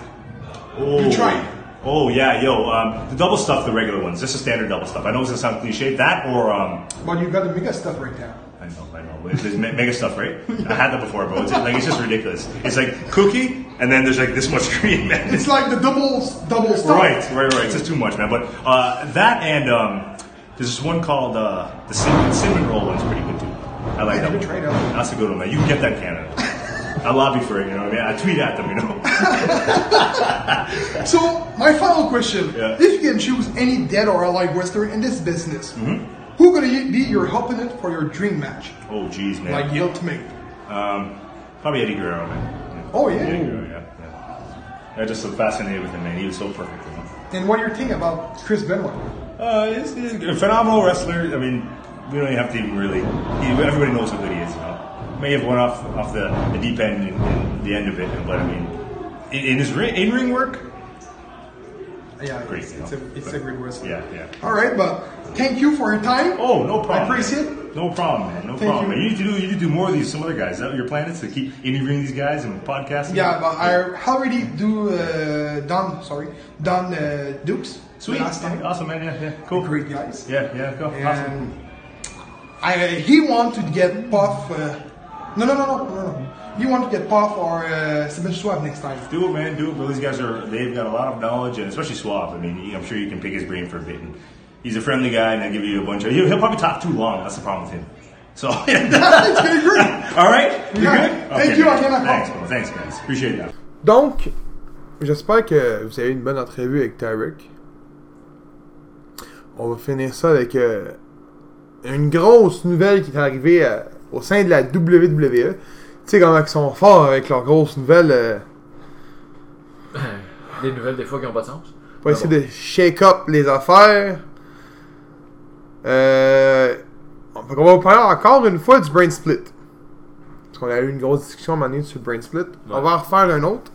S3: oh.
S4: You try it.
S3: Oh yeah, yo, um, the double stuff, the regular ones, just a standard double stuff. I know it's gonna sound cliche, that or um,
S4: But you got the mega stuff right now.
S3: I know, I know, it's, it's mega stuff, right? I had that before, bro. It's like it's just ridiculous. It's like cookie, and then there's like this much cream, man.
S4: It's like the double double stuff.
S3: Right, right, right. It's just too much, man. But uh, that and um, there's this one called uh, the cinnamon, cinnamon roll one's pretty good too. I like
S4: I
S3: that
S4: never
S3: one.
S4: tried that one.
S3: That's a good one, man. You can get that in Canada. I lobby for it, you know what I mean? I tweet at them, you know.
S4: So my final question:
S3: Yeah.
S4: If you can choose any dead or alive wrestler in this business,
S3: Mm-hmm.
S4: who gonna be your opponent for your dream match?
S3: Oh, jeez, man.
S4: Like the ultimate.
S3: Um, probably Eddie Guerrero, man.
S4: Oh, yeah?
S3: Eddie Guerrero, yeah, yeah. I just so fascinated with him, man. He was so perfect, you know.
S4: And what do you think about Chris Benoit?
S3: Uh, he's, he's a phenomenal wrestler. I mean, we don't even have to even really. He, everybody knows how good he is. You know, may have went off off the, the deep end in, in the end of it, but I mean, in, in his ri- in ring work,
S4: Yeah,
S3: Great,
S4: it's, it's, a, it's
S3: but-
S4: a great wrestler.
S3: yeah, yeah.
S4: All right, but thank you for your time.
S3: Oh, no problem.
S4: I appreciate it.
S3: No problem, man. No
S4: Thank
S3: problem.
S4: you.
S3: Man. You need to do you need to do more of these. Some other guys. Is that your plan is to keep interviewing these guys and podcasting?
S4: Yeah, but I already do uh, Don. Sorry, Don uh, Dukes.
S3: Sweet.
S4: Last time.
S3: Awesome, man. Yeah, yeah. Cool.
S4: Great guys.
S3: Yeah, yeah. Go. Awesome.
S4: I, he want to get Puff uh, No, no, no, no, no, no. You want to get Puff or uh, Sebastian Schwab next time.
S3: Do it, man. Do it. But these guys are, they've got a lot of knowledge, and especially Swab. I mean, I'm sure you can pick his brain for a bit. And he's a friendly guy, and I'll give you a bunch of, he'll, he'll probably talk too long. That's the problem with him. So, all
S4: It's gonna be great.
S3: right? You're
S4: Yeah.
S3: good?
S4: Thank you,
S3: man.
S4: I cannot
S3: Thanks,
S4: call.
S3: bro. Thanks, guys. Appreciate that.
S1: Donc, j'espère que vous avez eu une bonne entrevue avec Tarek. On va finir ça avec euh, une grosse nouvelle qui est arrivée euh, au sein de la WWE. Tu sais comment ils sont forts avec leurs grosses nouvelles euh,
S2: Des nouvelles, des fois, qui n'ont pas de sens.
S1: pour essayer de shake up les affaires. Euh, qu'on va vous parler encore une fois du brain split. Parce qu'on a eu une grosse discussion à un moment donné sur le brain split. On va en refaire un autre.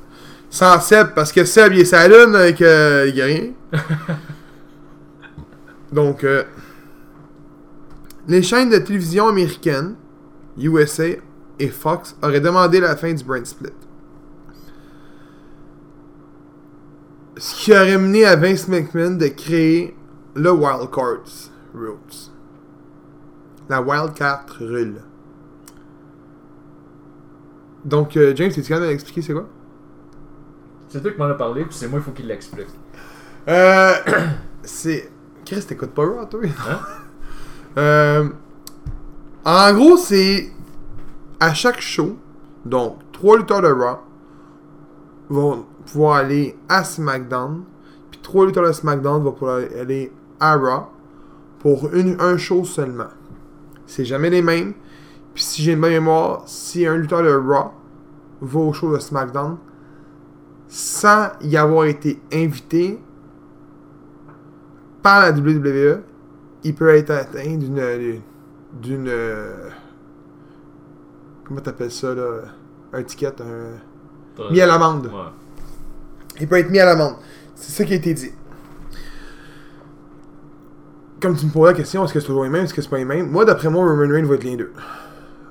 S1: Sans Seb, parce que Seb, il est sa lune avec euh, il y a rien. Donc, euh, les chaînes de télévision américaines, USA et Fox, auraient demandé la fin du brain split. Ce qui aurait mené à Vince McMahon de créer le Wildcards Rules. La Wildcat Rule. Donc, euh, James, es-tu capable de m'expliquer c'est quoi?
S2: C'est toi qui m'en as parlé, puis c'est moi, il faut qu'il l'explique.
S1: Euh. c'est. Chris, t'écoutes pas Raw, toi?
S2: Hein?
S1: Euh, en gros, c'est à chaque show, donc trois lutteurs de Raw vont pouvoir aller à SmackDown, puis trois lutteurs de SmackDown vont pouvoir aller à Raw pour une, un show seulement. C'est jamais les mêmes. Puis si j'ai une bonne mémoire, si un lutteur de Raw va au show de SmackDown sans y avoir été invité par la WWE, il peut être atteint d'une. D'une. euh, Comment t'appelles ça là? Un ticket, un. Mis à l'amende.
S2: Ouais.
S1: Il peut être mis à l'amende. C'est ça qui a été dit. Comme tu me poses la question, est-ce que c'est toujours les mêmes, est-ce que c'est pas les mêmes? Moi, d'après moi, Roman Reigns va être les deux.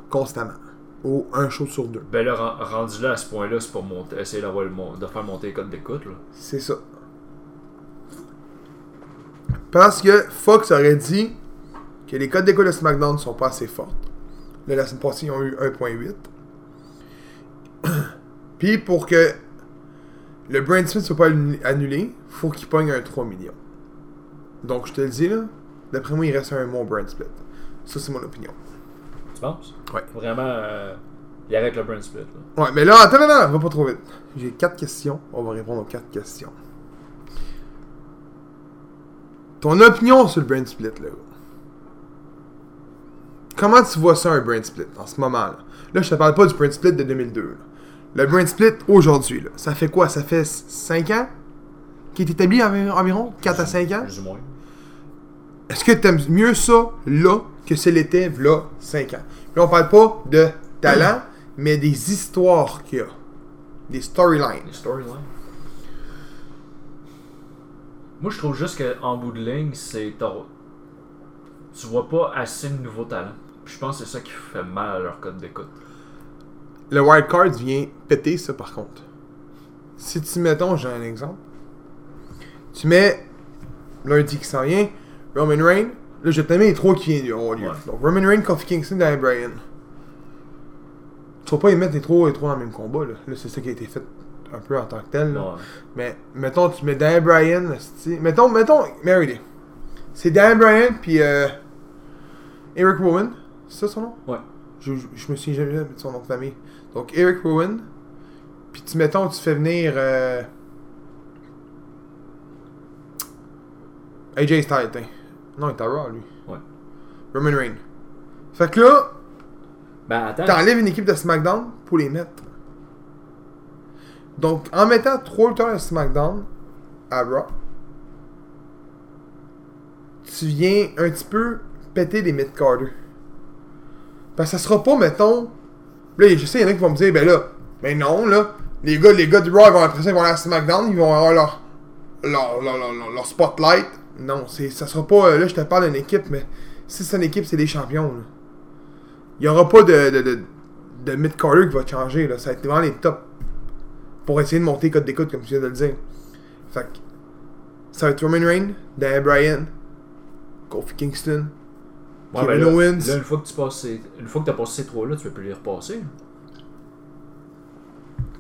S1: Constamment. Ou un show sur deux.
S2: Ben là, ren- rendu là à ce point-là, c'est pour monter, essayer d'avoir le de faire monter les codes d'écoute. là.
S1: C'est ça. Parce que Fox aurait dit que les codes d'écoute de SmackDown sont pas assez fortes. Là, la semaine passée, ils ont eu 1.8. Puis pour que le Brand Smith soit pas annu- annulé, faut qu'il pogne un 3 millions. Donc je te le dis là, d'après moi, il reste un bon Brand Split. Ça, c'est mon opinion.
S2: Tu penses?
S1: Ouais.
S2: Vraiment, euh, il arrête le burn split. Là.
S1: Ouais, mais là, attends, attends, attends, va pas trop vite. J'ai quatre questions. On va répondre aux quatre questions. Ton opinion sur le brain split, là. Comment tu vois ça, un brain split, en ce moment-là? Là, je te parle pas du brain split de 2002. là. Le brain split, aujourd'hui, là, ça fait quoi? Ça fait 5 ans? Qui est établi environ, environ? 4 à 5 ans?
S2: Plus ou moins.
S1: Est-ce que t'aimes mieux ça, là, que ce l'était, là, 5 ans? Puis on parle pas de talent, mais des histoires qu'il y a. Des storylines.
S2: Les storylines. Moi, je trouve juste qu'en bout de ligne, c'est. Tu vois pas assez de nouveaux talents. Puis je pense que c'est ça qui fait mal à leur code d'écoute.
S1: Le wildcard vient péter ça par contre. Si tu mettons, j'ai un exemple. Tu mets lundi qui s'en vient, Roman Reigns. Là, je vais te les trois qui viennent lieu.
S2: Ouais.
S1: Donc, Roman Reigns, Kofi Kingston, Daniel Bryan. Tu vas pas y mettre les trois, les trois dans le même combat. Là, là c'est ça qui a été fait un peu en tant que tel. là.
S2: Ouais.
S1: Mais mettons, tu mets Dan Bryan, mettons, mettons, Mary C'est Dan Bryan puis euh, Eric Rowan. C'est ça son nom?
S2: Ouais.
S1: Je, je, je me suis jamais de son nom de famille. Donc Eric Rowan. Puis tu mettons, tu fais venir euh, AJ Styles. tiens. Non, il est à Raw, lui.
S2: Ouais.
S1: Roman Reigns. Fait que là,
S2: Ben attends.
S1: T'enlèves une équipe de SmackDown pour les mettre. Donc, en mettant trois lutteurs de SmackDown à Raw, tu viens un petit peu péter les mid-carders. Parce que ça sera pas, mettons. Là, je sais, il y en a qui vont me dire, ben là, ben non, là. Les gars, les gars du Raw, vont après ça, ils vont aller à SmackDown, ils vont avoir leur, leur, leur, leur- leur- spotlight. Non, c'est, ça sera pas. euh, Là, je te parle d'une équipe, mais si c'est une équipe, c'est des champions. Il n'y aura pas de, de, de, de mid-carder qui va changer. Là. Ça va être vraiment les tops. Pour essayer de monter code d'écoute, comme tu viens de le dire. Fait que, ça va être Roman Reigns, Daniel Bryan, Kofi Kingston,
S2: Ouais,
S1: Kevin
S2: ben là,
S1: Owens.
S2: Là, une fois que tu passes ces- une fois que t'as passé ces trois-là, tu peux plus les repasser.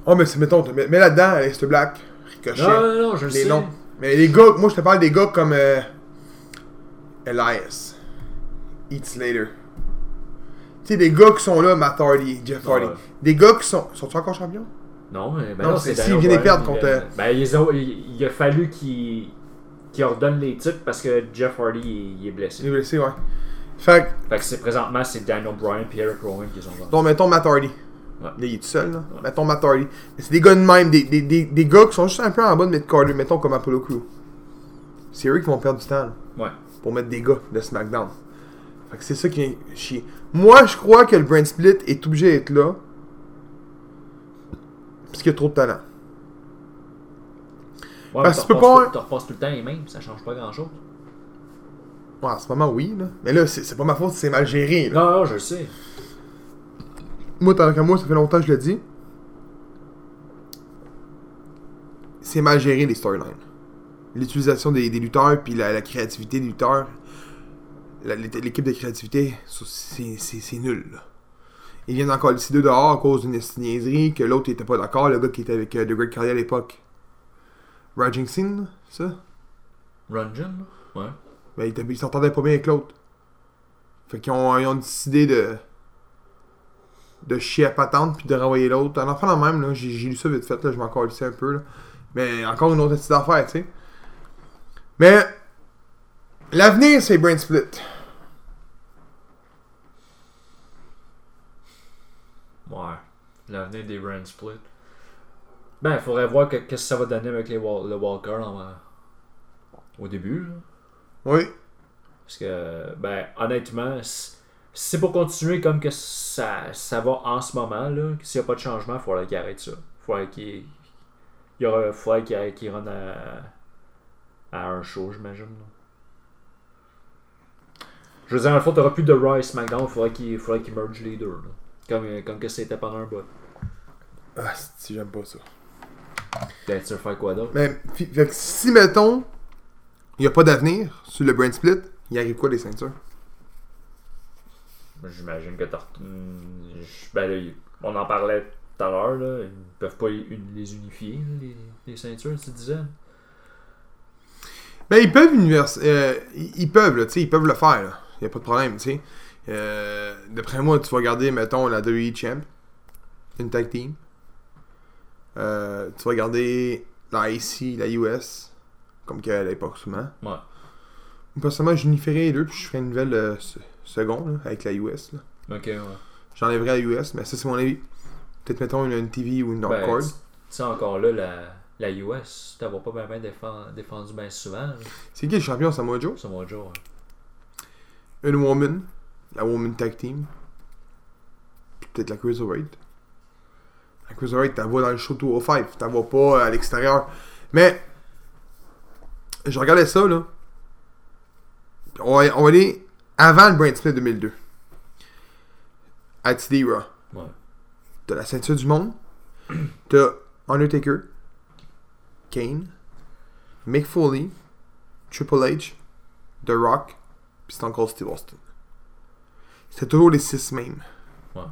S1: Oh, mais c'est, mettons, mets, mets là-dedans, Aleister Black, Ricochet.
S2: Non, non, non, je le
S1: les
S2: sais.
S1: noms. Mais les gars, moi je te parle des gars comme euh, Elias, Heath Slater. Tu sais, des gars qui sont là, Matt Hardy, Jeff
S2: Ouais.
S1: Hardy. Des gars qui sont. Sont-ils encore champions?
S2: Non, ben
S1: Non,
S2: non,
S1: c'est s'ils viennent perdre contre-
S2: euh, Ben, ils ont- il, il a fallu qu'ils qu'ils ordonnent les titres parce que Jeff Hardy il, il est blessé.
S1: Il est blessé, ouais. Fait que,
S2: Fait que c'est présentement c'est Daniel Bryan et Eric Rowan qui sont là.
S1: donc, mettons Matt Hardy.
S2: Ouais.
S1: Là, il est tout seul, là. Mettons Matt Hardy. Mais c'est des gars de même, des, des, des, des gars qui sont juste un peu en bas de Mick Carter, mettons comme Apollo Crew. C'est eux qui vont perdre du temps, là,
S2: Ouais.
S1: pour mettre des gars de SmackDown. Fait que c'est ça qui vient chier. Moi, je crois que le brand split est obligé d'être là. Parce qu'il y a trop de talent.
S2: Ouais,
S1: Parce que tu peux pas-
S2: Tu repasses tout le temps les mêmes, ça change pas grand chose.
S1: Ouais, en ce moment, oui, là. Mais là, c'est pas ma faute si c'est mal géré, là.
S2: Non, non, je le sais.
S1: Moi, tant qu'à moi, ça fait longtemps que je le dis. C'est mal géré, les storylines. L'utilisation des, des lutteurs, puis la, la créativité des lutteurs. L'équipe de créativité, c'est nul, là. Ils viennent encore ici deux dehors à cause d'une niaiserie, que l'autre était pas d'accord, le gars qui était avec euh, The Great Khali à l'époque. Raging Scene, ça?
S2: Rungeon? Ouais.
S1: Ben, il était- il s'entendait pas bien avec l'autre. Fait qu'ils ont, ils ont décidé de. de chier à patente puis de renvoyer l'autre. Un enfant la même, là. J'ai lu ça vite fait, là. Je m'en calissais un peu, là. Mais encore une autre petite affaire, tu sais. Mais. L'avenir, c'est Brain Split.
S2: Ouais. L'avenir des brand split. Ben, il faudrait voir que- qu'est-ce que ça va donner avec les wall- le Walker en- au début. là.
S1: Oui.
S2: Parce que, ben, honnêtement, si c'est pour continuer comme que ça, ça va en ce moment, là, s'il n'y a pas de changement, il faudrait qu'il arrête ça. Il faudrait qu'il il y aura, faudrait qu'il qu'il run à, à un show, j'imagine. là. Je veux dire, en fait, t'auras plus de SmackDown, il faudrait qu'il faudrait qu'il merge les deux. là. Comme, comme que c'était pendant un bout.
S1: Ah, si j'aime pas ça.
S2: Peut-être faire quoi d'autre?
S1: Mais, fi- fait que si, mettons, il n'y a pas d'avenir sur le Brain Split, il arrive quoi des ceintures?
S2: J'imagine que t'as. Ben là, on en parlait tout à l'heure, là. Ils peuvent pas les les unifier, les, les ceintures, tu disais?
S1: Ben, ils peuvent univers... euh, ils peuvent, là, tu sais, ils peuvent le faire, là. Y a pas de problème, tu sais. Euh, D'après moi, tu vas regarder, mettons, la WWE Champ, une tag team. Euh, tu vas regarder la IC, la US, comme qu'à l'époque, souvent.
S2: Ouais.
S1: Personnellement, j'unifierais les deux, puis je ferais une nouvelle euh, se- seconde, là, avec la US, là.
S2: Ok, ouais.
S1: J'enlèverais la US, mais ça, c'est mon avis. Peut-être, mettons, une, une TV ou une
S2: Ben,
S1: Dark
S2: tu sais, encore là, la, la US, t'as pas bien ben défend- défendu bien souvent.
S1: C'est qui le champion, Samoa Joe?
S2: C'est mon jour.
S1: Une woman, la woman tag team. Puis peut-être la Cruiserweight. La Cruiserweight, t'as vois dans le show 205, t'as vois pas à l'extérieur. Mais, je regardais ça, là. On va, on va aller avant le Brain Split 2002. À TD Raw.
S2: Ouais.
S1: T'as la ceinture du monde. T'as Undertaker. Kane. Mick Foley. Triple H. The Rock. Puis Stone Cold Steve Austin. C'était toujours les six mêmes.
S2: Ouais.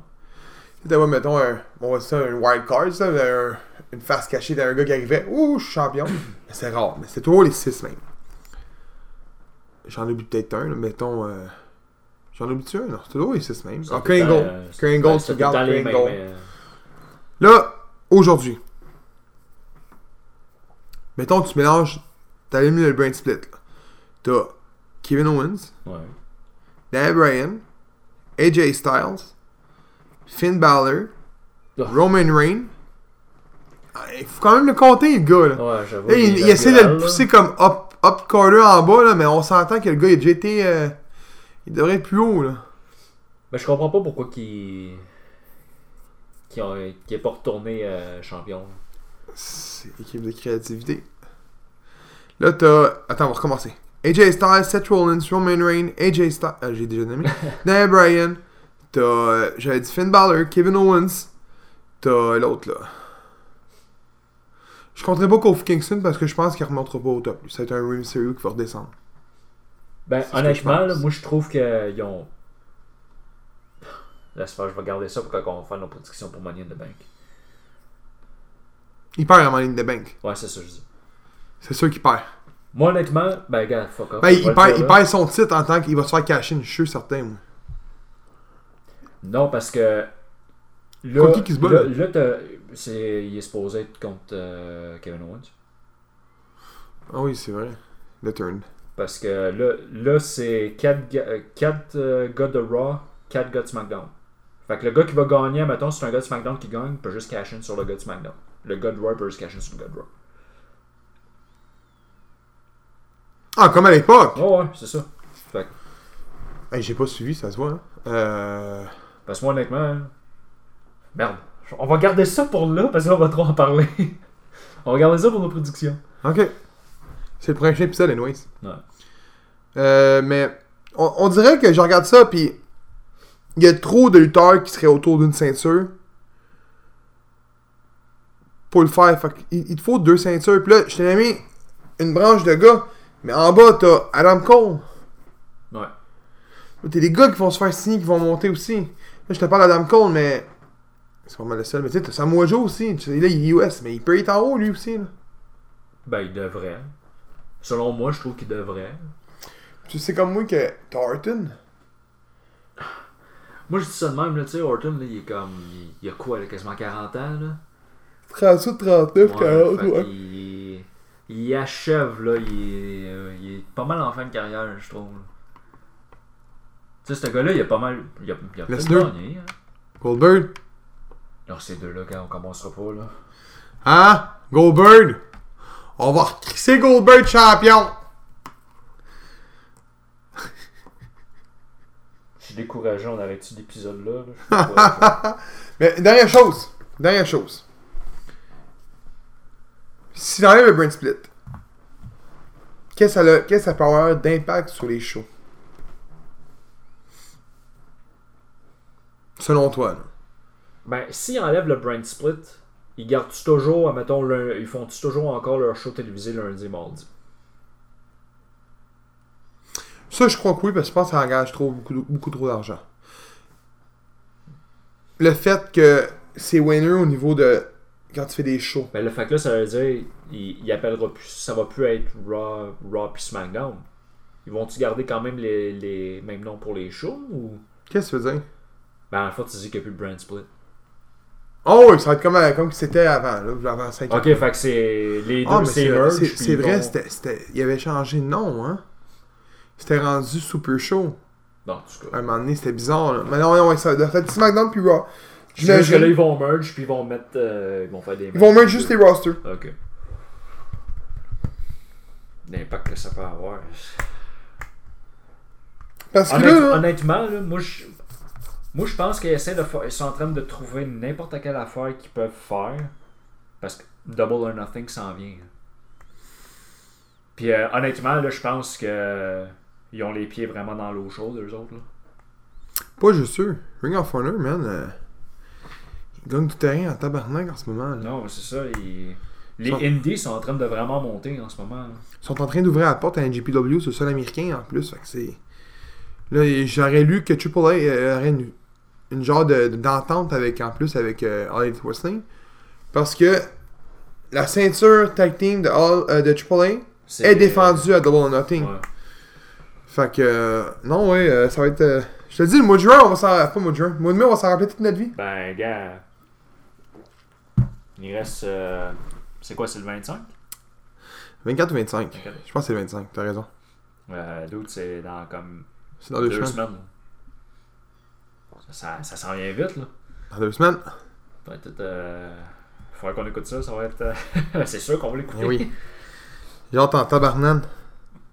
S1: C'était, ouais, mettons, un, on va dire ça, un wild card, ça, un- une face cachée d'un gars qui arrivait. Ouh, je suis champion. C'est rare. Mais c'était toujours les six mêmes. J'en oublie peut-être un, là, mettons. euh, J'en oublie-tu un? Non, c'était toujours les six mêmes. Ah, Angle,
S2: Ben,
S1: tu
S2: mais, euh,
S1: Là, aujourd'hui, mettons, tu mélanges, t'as éliminé le brain split. T'as Kevin Owens,
S2: Ouais.
S1: Dan Bryan, AJ Styles, Finn Balor,
S2: Oh.
S1: Roman Reigns. Ah, Il faut quand même le compter, le gars. Là.
S2: Ouais.
S1: Là, il, il essaie de le
S2: là.
S1: pousser comme up, up corner en bas, là, mais on s'entend que le gars il a déjà été. euh, il devrait être plus haut. Là.
S2: Ben, je comprends pas pourquoi qu'il. qu'il a- qu'il est pas retourné euh, champion.
S1: C'est équipe de créativité. Là, t'as. Attends, on va recommencer. AJ Styles, Seth Rollins, Roman Reigns, AJ Styles. Ah, j'ai déjà nommé. Dan Bryan. T'as. euh, J'avais dit Finn Balor, Kevin Owens. T'as l'autre là. Je compterai pas Kofi Kingston parce que je pense qu'il remontera pas au top. Ça va être un Rey Mysterio qui va redescendre.
S2: Ben,
S1: C'est
S2: honnêtement, là, moi je trouve qu'ils ont. Laisse faire, je vais garder ça pour quand on va faire nos prédictions pour Money in the Bank.
S1: Il perd en ligne de bank.
S2: Ouais, c'est ça, je dis.
S1: C'est sûr qu'il perd.
S2: Moi, honnêtement, ben, gars, fuck off.
S1: Ben, il, perd, il son titre en tant qu'il va se faire cacher, je suis certain. moi.
S2: Non, parce que. Là,
S1: Contre qui qui se bat,
S2: là,
S1: là?
S2: là, t'as- c'est, il est supposé être contre euh, Kevin Owens.
S1: Ah oui, c'est vrai. Le turn.
S2: Parce que là, là c'est 4, gars de Raw, 4 gars de SmackDown. Fait que le gars qui va gagner, mettons, c'est un gars de SmackDown qui gagne, il peut juste cash in sur le gars de SmackDown. Le gars de Raw peut juste cash in sur le gars de Raw.
S1: Ah, comme à l'époque!
S2: Oh, ouais, c'est ça. Fait que,
S1: Hey, j'ai pas suivi, ça se voit. Hein. Euh...
S2: parce que moi, honnêtement, hein, merde. On va garder ça pour là, parce qu'on va trop en parler. On va garder ça pour nos prédictions.
S1: Ok. C'est le prochain épisode, anyways.
S2: Ouais.
S1: Euh, mais on, on dirait que je regarde ça, puis il y a trop de lutteurs qui seraient autour d'une ceinture pour le faire. Fait il te faut deux ceintures. Puis là, je t'ai mis une branche de gars, mais en bas, t'as Adam Cole.
S2: Ouais.
S1: Là, T'as des gars qui vont se faire signer, qui vont monter aussi. Là, je te parle d'Adam Cole, mais c'est pas mal le seul. Mais tu sais, t'as Samoa Joe aussi. Là, il est US, mais il peut être en haut, lui aussi. Là.
S2: Ben, il devrait. Selon moi, je trouve qu'il devrait.
S1: Tu sais comme moi que t'as Orton.
S2: Moi, je dis ça de même, là, tu sais, Orton, là, il est comme. Il, il a quoi, là, quasiment 40 ans, là?
S1: 38, 39,
S2: Ouais,
S1: 40,
S2: fait
S1: ouais.
S2: qu'il- Il achève, là, il est, il est pas mal en fin de carrière, je trouve. Tu sais, ce gars-là, il a pas mal. Il a, il a
S1: Lesnar.
S2: gagné. Hein.
S1: Goldberg?
S2: Non, ces deux-là, quand on commencera pas, là.
S1: Hein? Goldberg? On va recrisser Goldberg champion!
S2: Je suis découragé, on arrête-tu l'épisode-là? là?
S1: Mais dernière chose. Dernière chose. Si t'enlèves le brain split, qu'est-ce que ça peut avoir d'impact sur les shows? Selon toi, là.
S2: ben, s'ils enlèvent le brand split, ils gardent-tu toujours, admettons, ils font-tu toujours encore leur show télévisé lundi et mardi?
S1: Ça, je crois que oui, parce que je pense que ça engage trop, beaucoup, beaucoup trop d'argent. Le fait que c'est winner au niveau de quand tu fais des shows.
S2: Ben, le fait que là, ça veut dire, il, il appellera plus, ça va plus être Raw, Raw puis SmackDown. Ils vont-tu garder quand même les, les mêmes noms pour les shows ou?
S1: Qu'est-ce que tu veux dire?
S2: Ben, en fait, tu dis qu'il n'y a plus de brand split.
S1: Oh oui, ça va être comme, euh, comme c'était avant, là, avant 5
S2: Ok, fait que c'est. Les deux,
S1: Ah, mais
S2: c'est
S1: c'est
S2: merge.
S1: vrai, c'était, il avait changé de nom, hein? C'était rendu Super Show.
S2: Non, en tout
S1: À
S2: cas.
S1: un moment donné, c'était bizarre, là. Mais non, non, ouais, ça doit être SmackDown puis Raw.
S2: J'imagine que là, ils vont merge puis ils vont mettre. euh, ils vont faire des.
S1: Ils vont mettre juste les rosters.
S2: Ok. L'impact que ça peut avoir.
S1: Parce que
S2: Honnête-
S1: là,
S2: honnêtement, là, moi je. Moi je pense qu'ils essaient de fa- ils sont en train de trouver n'importe quelle affaire qu'ils peuvent faire. Parce que Double or Nothing s'en vient. Puis euh, honnêtement, là, je pense que euh, ils ont les pieds vraiment dans l'eau chaude, eux autres. Là.
S1: pas juste eux. Ring of Honor, man, euh, ils gagnent du terrain en tabarnak en ce moment. Là.
S2: Non, c'est ça. ils- Les
S1: Ça-
S2: Indies sont en train de vraiment monter en ce moment. là.
S1: Ils sont en train d'ouvrir la porte à un GPW, c'est le seul américain en plus. Fait que c'est. Là, j'aurais lu que Triple A euh, aurait une, une genre de- d'entente avec, en plus avec euh, All Elite Wrestling. Parce que la ceinture tag team de, All, euh, de Triple A
S2: C'est-
S1: est défendue à Double or Nothing.
S2: Ouais.
S1: Fait que. euh, non, ouais, euh, ça va être. euh, je te dis, le mois de juin, on va s'en. Pas mois de juin. Le mois de mai, on va s'en rappeler toute notre vie.
S2: Ben, gars. Il reste. C'est quoi, c'est le 25
S1: 24 ou 25
S2: Ok.
S1: Je pense que c'est le 25, t'as raison.
S2: euh, D'autres, c'est dans comme
S1: C'est dans deux,
S2: deux
S1: semaines.
S2: semaines. Ça, s'en vient vite, là.
S1: Dans deux semaines.
S2: Ça va être, euh, faudra qu'on écoute ça, ça va être. euh, c'est sûr qu'on va l'écouter.
S1: Eh oui. J'ai hâte en tabarnane.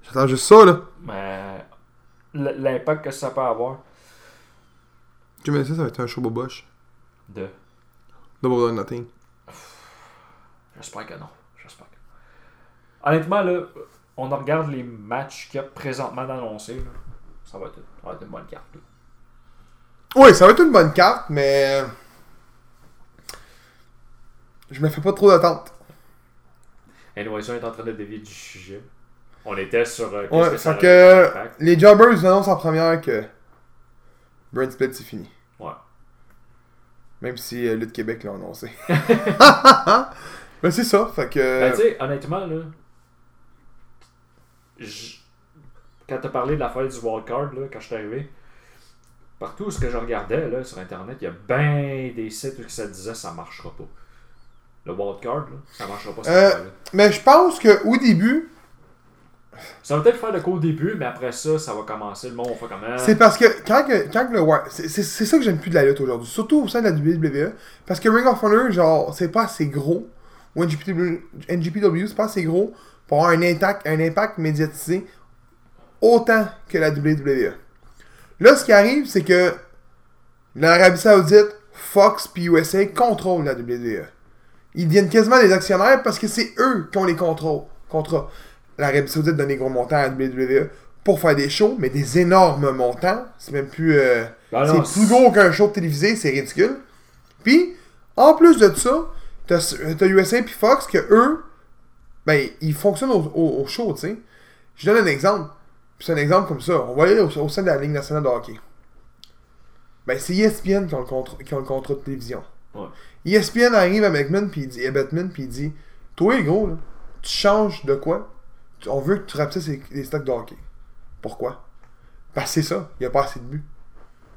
S1: J'attends juste ça, là.
S2: Mais l'impact que ça peut avoir
S1: Tu me dis ça, ça va être un show boboche.
S2: de.
S1: Double or Nothing.
S2: J'espère que non. J'espère que Honnêtement, là, on regarde les matchs qu'il y a présentement annoncés. Là. Ça, va être, ça va être une bonne carte. là.
S1: Oui, ça va être une bonne carte, mais. Je me fais pas trop d'attente.
S2: Anyway, ça, on est en train de dévier du sujet. On était sur. euh,
S1: Ouais,
S2: que ça
S1: fait que les Jobbers nous annoncent en première que Brent Split c'est fini.
S2: Ouais.
S1: Même si euh, Lutte Québec l'a annoncé. Mais c'est ça, fait que.
S2: Ben, tu sais, honnêtement, là. j- Quand t'as parlé de l'affaire du wildcard, là, quand je suis arrivé, partout où ce que je regardais, là, sur Internet, il y a ben des sites où ça disait ça marchera pas. Le wildcard, là, ça marchera pas, cette
S1: Euh. Mais je pense qu'au début,
S2: Ça va peut-être faire le coup au début, mais après ça, ça va commencer. Le monde va faire comme. ah,
S1: c'est parce que quand, que, quand que le c'est ça que j'aime plus de la lutte aujourd'hui, surtout au sein de la WWE, parce que Ring of Honor, genre, c'est pas assez gros, ou NGPW, NGPW c'est pas assez gros pour avoir un impact, un impact médiatisé autant que la WWE. Là, ce qui arrive, c'est que l'Arabie Saoudite, Fox puis USA contrôlent la WWE. Ils deviennent quasiment des actionnaires parce que c'est eux qui ont les contrôles. Contrats. L'Arabie Saoudite donne des gros montants à la WWE pour faire des shows, mais des énormes montants. C'est même plus. euh,
S2: Ben non,
S1: c'est plus gros qu'un show de télévisé, c'est ridicule. Puis, en plus de ça, t'as t'as USA puis Fox que eux, ben, ils fonctionnent au, au- au show, tu sais. Je donne un exemple. Puis c'est un exemple comme ça. On va aller au, au sein de la Ligue nationale de hockey. Ben, c'est ESPN qui ont le contrat, qui ont le contrat de télévision.
S2: Ouais.
S1: ESPN arrive à McMahon puis dit, à Batman puis il dit Toi, gros, là, tu changes de quoi? Tu- On veut que tu rapetisses les, les stocks de hockey. Pourquoi? Parce que c'est ça. Il n'y a pas assez de buts.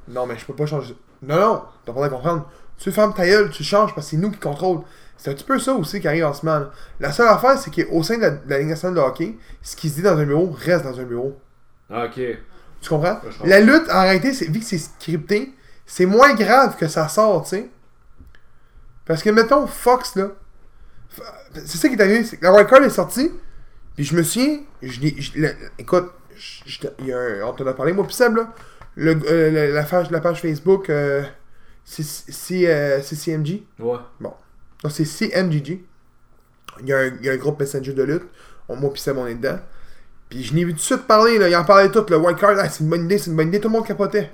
S1: Non, mais je peux pas changer. Non, non, t'as pas à comprendre. Tu fermes ta gueule, tu changes parce que c'est nous qui contrôlons. C'est un petit peu ça aussi qui arrive en ce moment. là. La seule affaire, c'est qu'au sein de la, de la Ligue nationale de hockey, ce qui se dit dans un bureau reste dans un bureau.
S2: Ah, Ok.
S1: Tu comprends? La lutte, en réalité, c'est, vu que c'est scripté, c'est moins grave que ça sort, tu sais. Parce que, mettons, Fox, là, c'est ça qui est arrivé, c'est que la wildcard est sortie, puis je me souviens, je je écoute, je- y a un- on t'en a parlé, moi, Seb, là, le, euh, la, la page, la page Facebook, euh, c'est, c'est, euh, c'est CMG.
S2: Ouais.
S1: Non, c'est CMGG. Il y, a un, il y a un groupe Messenger de lutte. On, moi Seb, on est dedans. Puis je n'ai vu tout de suite parler, là. Il en parlait tout. Le wildcard, ah, c'est une bonne idée, c'est une bonne idée. Tout le monde capotait.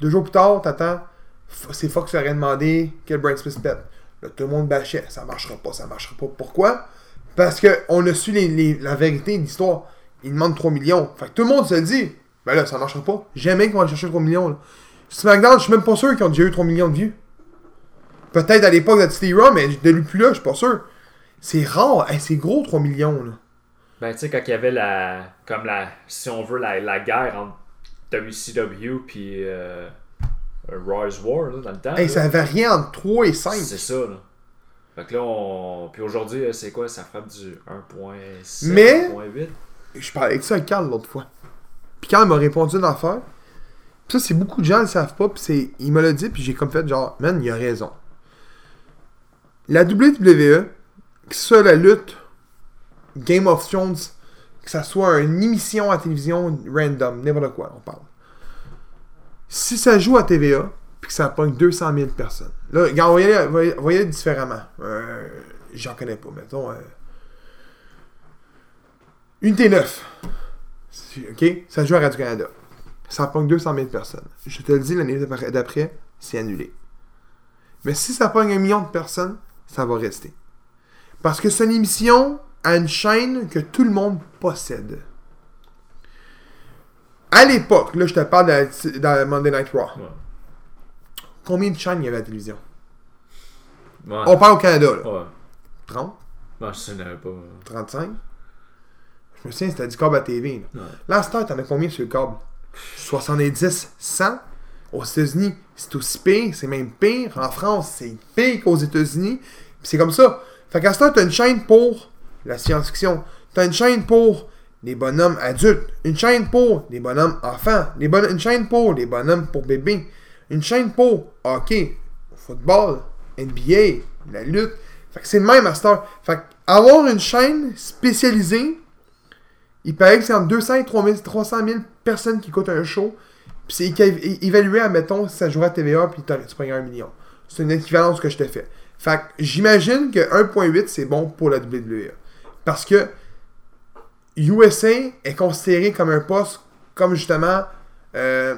S1: Deux jours plus tard, t'attends. C'est Fox qui aurait demandé que Brian Smith pète. Là, tout le monde bâchait. Ça marchera pas, ça marchera pas. Pourquoi? Parce qu'on a su la vérité de l'histoire. Il demande 3 millions. Fait que tout le monde se dit. Ben là, ça marchera pas. Jamais vont aller chercher 3 millions. Là. SmackDown, je suis même pas sûr qu'ils ont déjà eu 3 millions de vues. Peut-être à l'époque de Raw, mais de lui plus là, je suis pas sûr. C'est rare. Hey, c'est gros 3 millions. Là.
S2: Ben, tu sais, quand il y avait la. Comme la. Si on veut, la, la guerre entre WCW puis. Euh, Rise War, là, dans le temps.
S1: Hey,
S2: là.
S1: ça variait entre 3 et 5.
S2: C'est ça, là. Fait que là, on. Puis aujourd'hui, euh, c'est quoi? Ça frappe du 1.7,
S1: Mais-
S2: 1.8
S1: Je parlais avec ça avec Carl l'autre fois. Puis Carl m'a répondu une affaire. Puis ça, c'est beaucoup de gens le savent pas. Puis c'est, il me l'a dit, puis j'ai comme fait genre, man, il a raison. La WWE, que ce soit la lutte, Game of Thrones, que ça soit une émission à télévision random, n'importe quoi, on parle. Si ça joue à TVA, puis que ça pogne 200 000 personnes. Là, regarde, différemment. J'en connais pas, mettons. euh, Unité 9. C'est- OK? Ça joue à Radio-Canada. Ça pogne 200 000 personnes. Je te le dis, l'année d'après- d'après, c'est annulé. Mais si ça pogne un million de personnes, ça va rester. Parce que c'est une émission à une chaîne que tout le monde possède. À l'époque, là, je te parle de dans Monday Night Raw.
S2: Ouais.
S1: Combien de chaînes il y avait à la télévision?
S2: Ouais.
S1: On parle au Canada, là.
S2: Ouais.
S1: 30?
S2: Non, je sais pas.
S1: 35? Je me souviens, c'était du câble à TV. Là, là à t'en as combien sur le câble? 70, 100? Aux États-Unis, c'est aussi pire, c'est même pire. En France, c'est pire qu'aux États-Unis. C'est comme ça. Fait qu'à heure, t'as une chaîne pour la science-fiction. T'as une chaîne pour les bonhommes adultes. Une chaîne pour les bonhommes enfants. Une chaîne pour les bonhommes pour bébés. Une chaîne pour hockey, football, NBA, la lutte. Fait que c'est le même à cette heure. Fait avoir une chaîne spécialisée, il paraît que c'est entre 200 et 3000 300 000 personnes qui écoutent un show. Puis c'est évalué, admettons, si ça jouerait à TVA, puis tu prends un million. C'est une équivalence que je te fais. Fait que j'imagine que 1.8, c'est bon pour la WWE. Parce que USA est considéré comme un poste, comme justement, euh,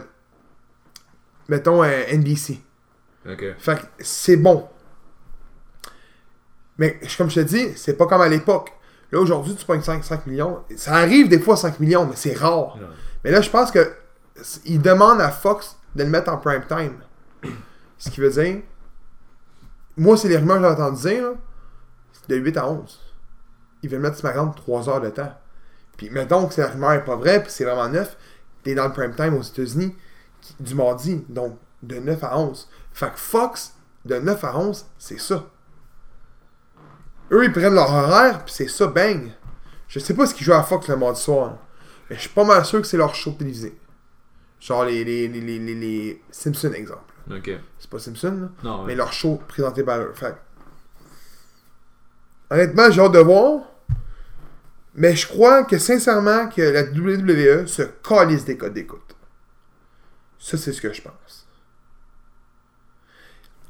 S1: mettons, un NBC.
S2: Ok.
S1: Fait que c'est bon. Mais comme je te dis, c'est pas comme à l'époque. Là, aujourd'hui, tu pognes 5, 5 millions. Ça arrive des fois 5 millions, mais c'est rare.
S2: Ouais.
S1: Mais là, je pense que ils demandent à Fox de le mettre en prime time. Ce qui veut dire. Moi, c'est les rumeurs que j'ai entendu dire, là. C'est de 8 à 11. Ils veulent mettre SmackDown 3 heures de temps. Puis, mettons que la rumeur est pas vraie, puis c'est vraiment neuf. T'es dans le prime time aux États-Unis du mardi. Donc, de 9 à 11. Fait que Fox, de 9 à 11, c'est ça. Eux, ils prennent leur horaire, puis c'est ça, bang. Je sais pas ce qu'ils jouent à Fox le mardi soir. Mais je suis pas mal sûr que c'est leur show télévisé. Genre les, les, les, les, les- Simpsons, exemple.
S2: Ok.
S1: C'est pas Simpson, là.
S2: Non,
S1: Mais leur show présenté par eux. Fait. Honnêtement, j'ai hâte de voir. Mais je crois que sincèrement que la WWE se calisse des codes d'écoute. Ça, c'est ce que je pense.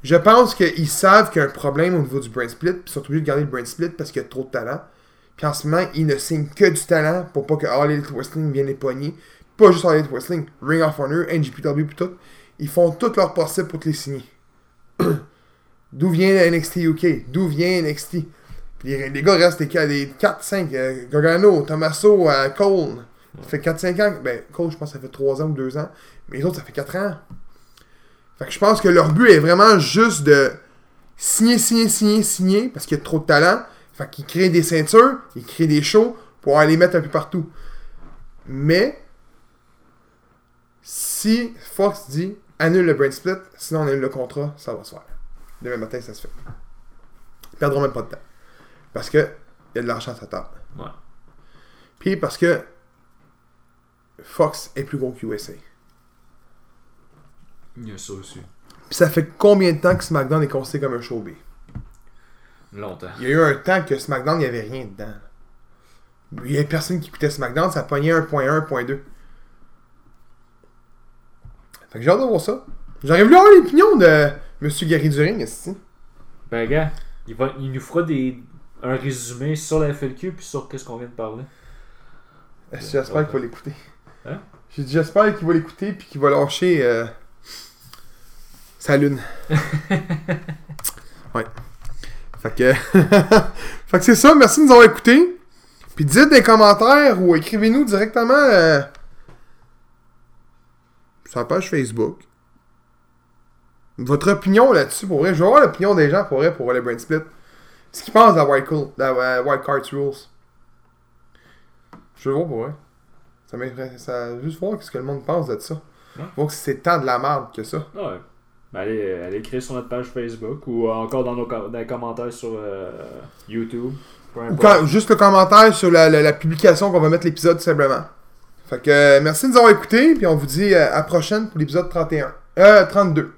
S1: Je pense qu'ils savent qu'il y a un problème au niveau du brain split, puis ils sont obligés de garder le brain split parce qu'il y a trop de talent. Puis en ce moment, ils ne signent que du talent pour pas que All Elite Wrestling vienne les pogner. Pas juste All Elite Wrestling, Ring of Honor, NGPW, puis tout. Ils font tout leur possible pour te les signer. D'où vient NXT UK? D'où vient NXT? Les, gars restent des, des 4-5. Euh, Gargano, Tommaso, euh, Cole. Ça fait 4-5 ans. Ben, Cole, je pense que ça fait 3 ans ou 2 ans. Mais les autres, ça fait 4 ans. Fait que je pense que leur but est vraiment juste de signer, signer, signer, signer, parce qu'il y a trop de talent. Fait qu'ils créent des ceintures, ils créent des shows pour aller mettre un peu partout. Mais, si Fox dit annule le brain split, sinon on annule le contrat, ça va se faire. Demain matin, ça se fait. Ils perdront même pas de temps. Parce que il y a de l'argent à sa table.
S2: Ouais.
S1: Puis parce que Fox est plus gros que USA.
S2: Il y a ça aussi.
S1: Puis ça fait combien de temps que SmackDown est considéré comme un show B?
S2: Longtemps.
S1: Il y a eu un temps que SmackDown, il n'y avait rien dedans. Il y a personne qui écoutait SmackDown, ça pognait 1.1, 1.2. Fait que j'ai hâte de voir ça. J'aurais voulu avoir l'opinion de M. Gary During, ici.
S2: Ben, gars, il, va, il nous fera des, un résumé sur la FLQ puis sur qu'est-ce qu'on vient de parler.
S1: J'espère qu'il va l'écouter.
S2: Hein?
S1: J'espère qu'il va l'écouter puis qu'il va lâcher euh, sa lune. ouais. Fait que, fait que c'est ça. Merci de nous avoir écoutés. Puis dites les commentaires ou écrivez-nous directement euh, sur la page Facebook. Votre opinion là-dessus, pour vrai. Je veux voir l'opinion des gens, pour vrai, pour le brain split. Ce qu'ils pensent de la Wild, cool, de la, euh, Wild Cards Rules. Je veux voir pour vrai. Ça m'intéresse. Ça, juste voir ce que le monde pense de ça.
S2: Ouais.
S1: Voir que c'est tant de la merde que ça.
S2: Ouais. Ben, allez, allez écrire sur notre page Facebook ou encore dans, nos, dans les commentaires sur euh, YouTube.
S1: Ou quand- juste le commentaire sur la, la- la publication qu'on va mettre l'épisode tout simplement. Fait que euh, merci de nous avoir écoutés, puis on vous dit euh, à la prochaine pour l'épisode 31. Euh, 32.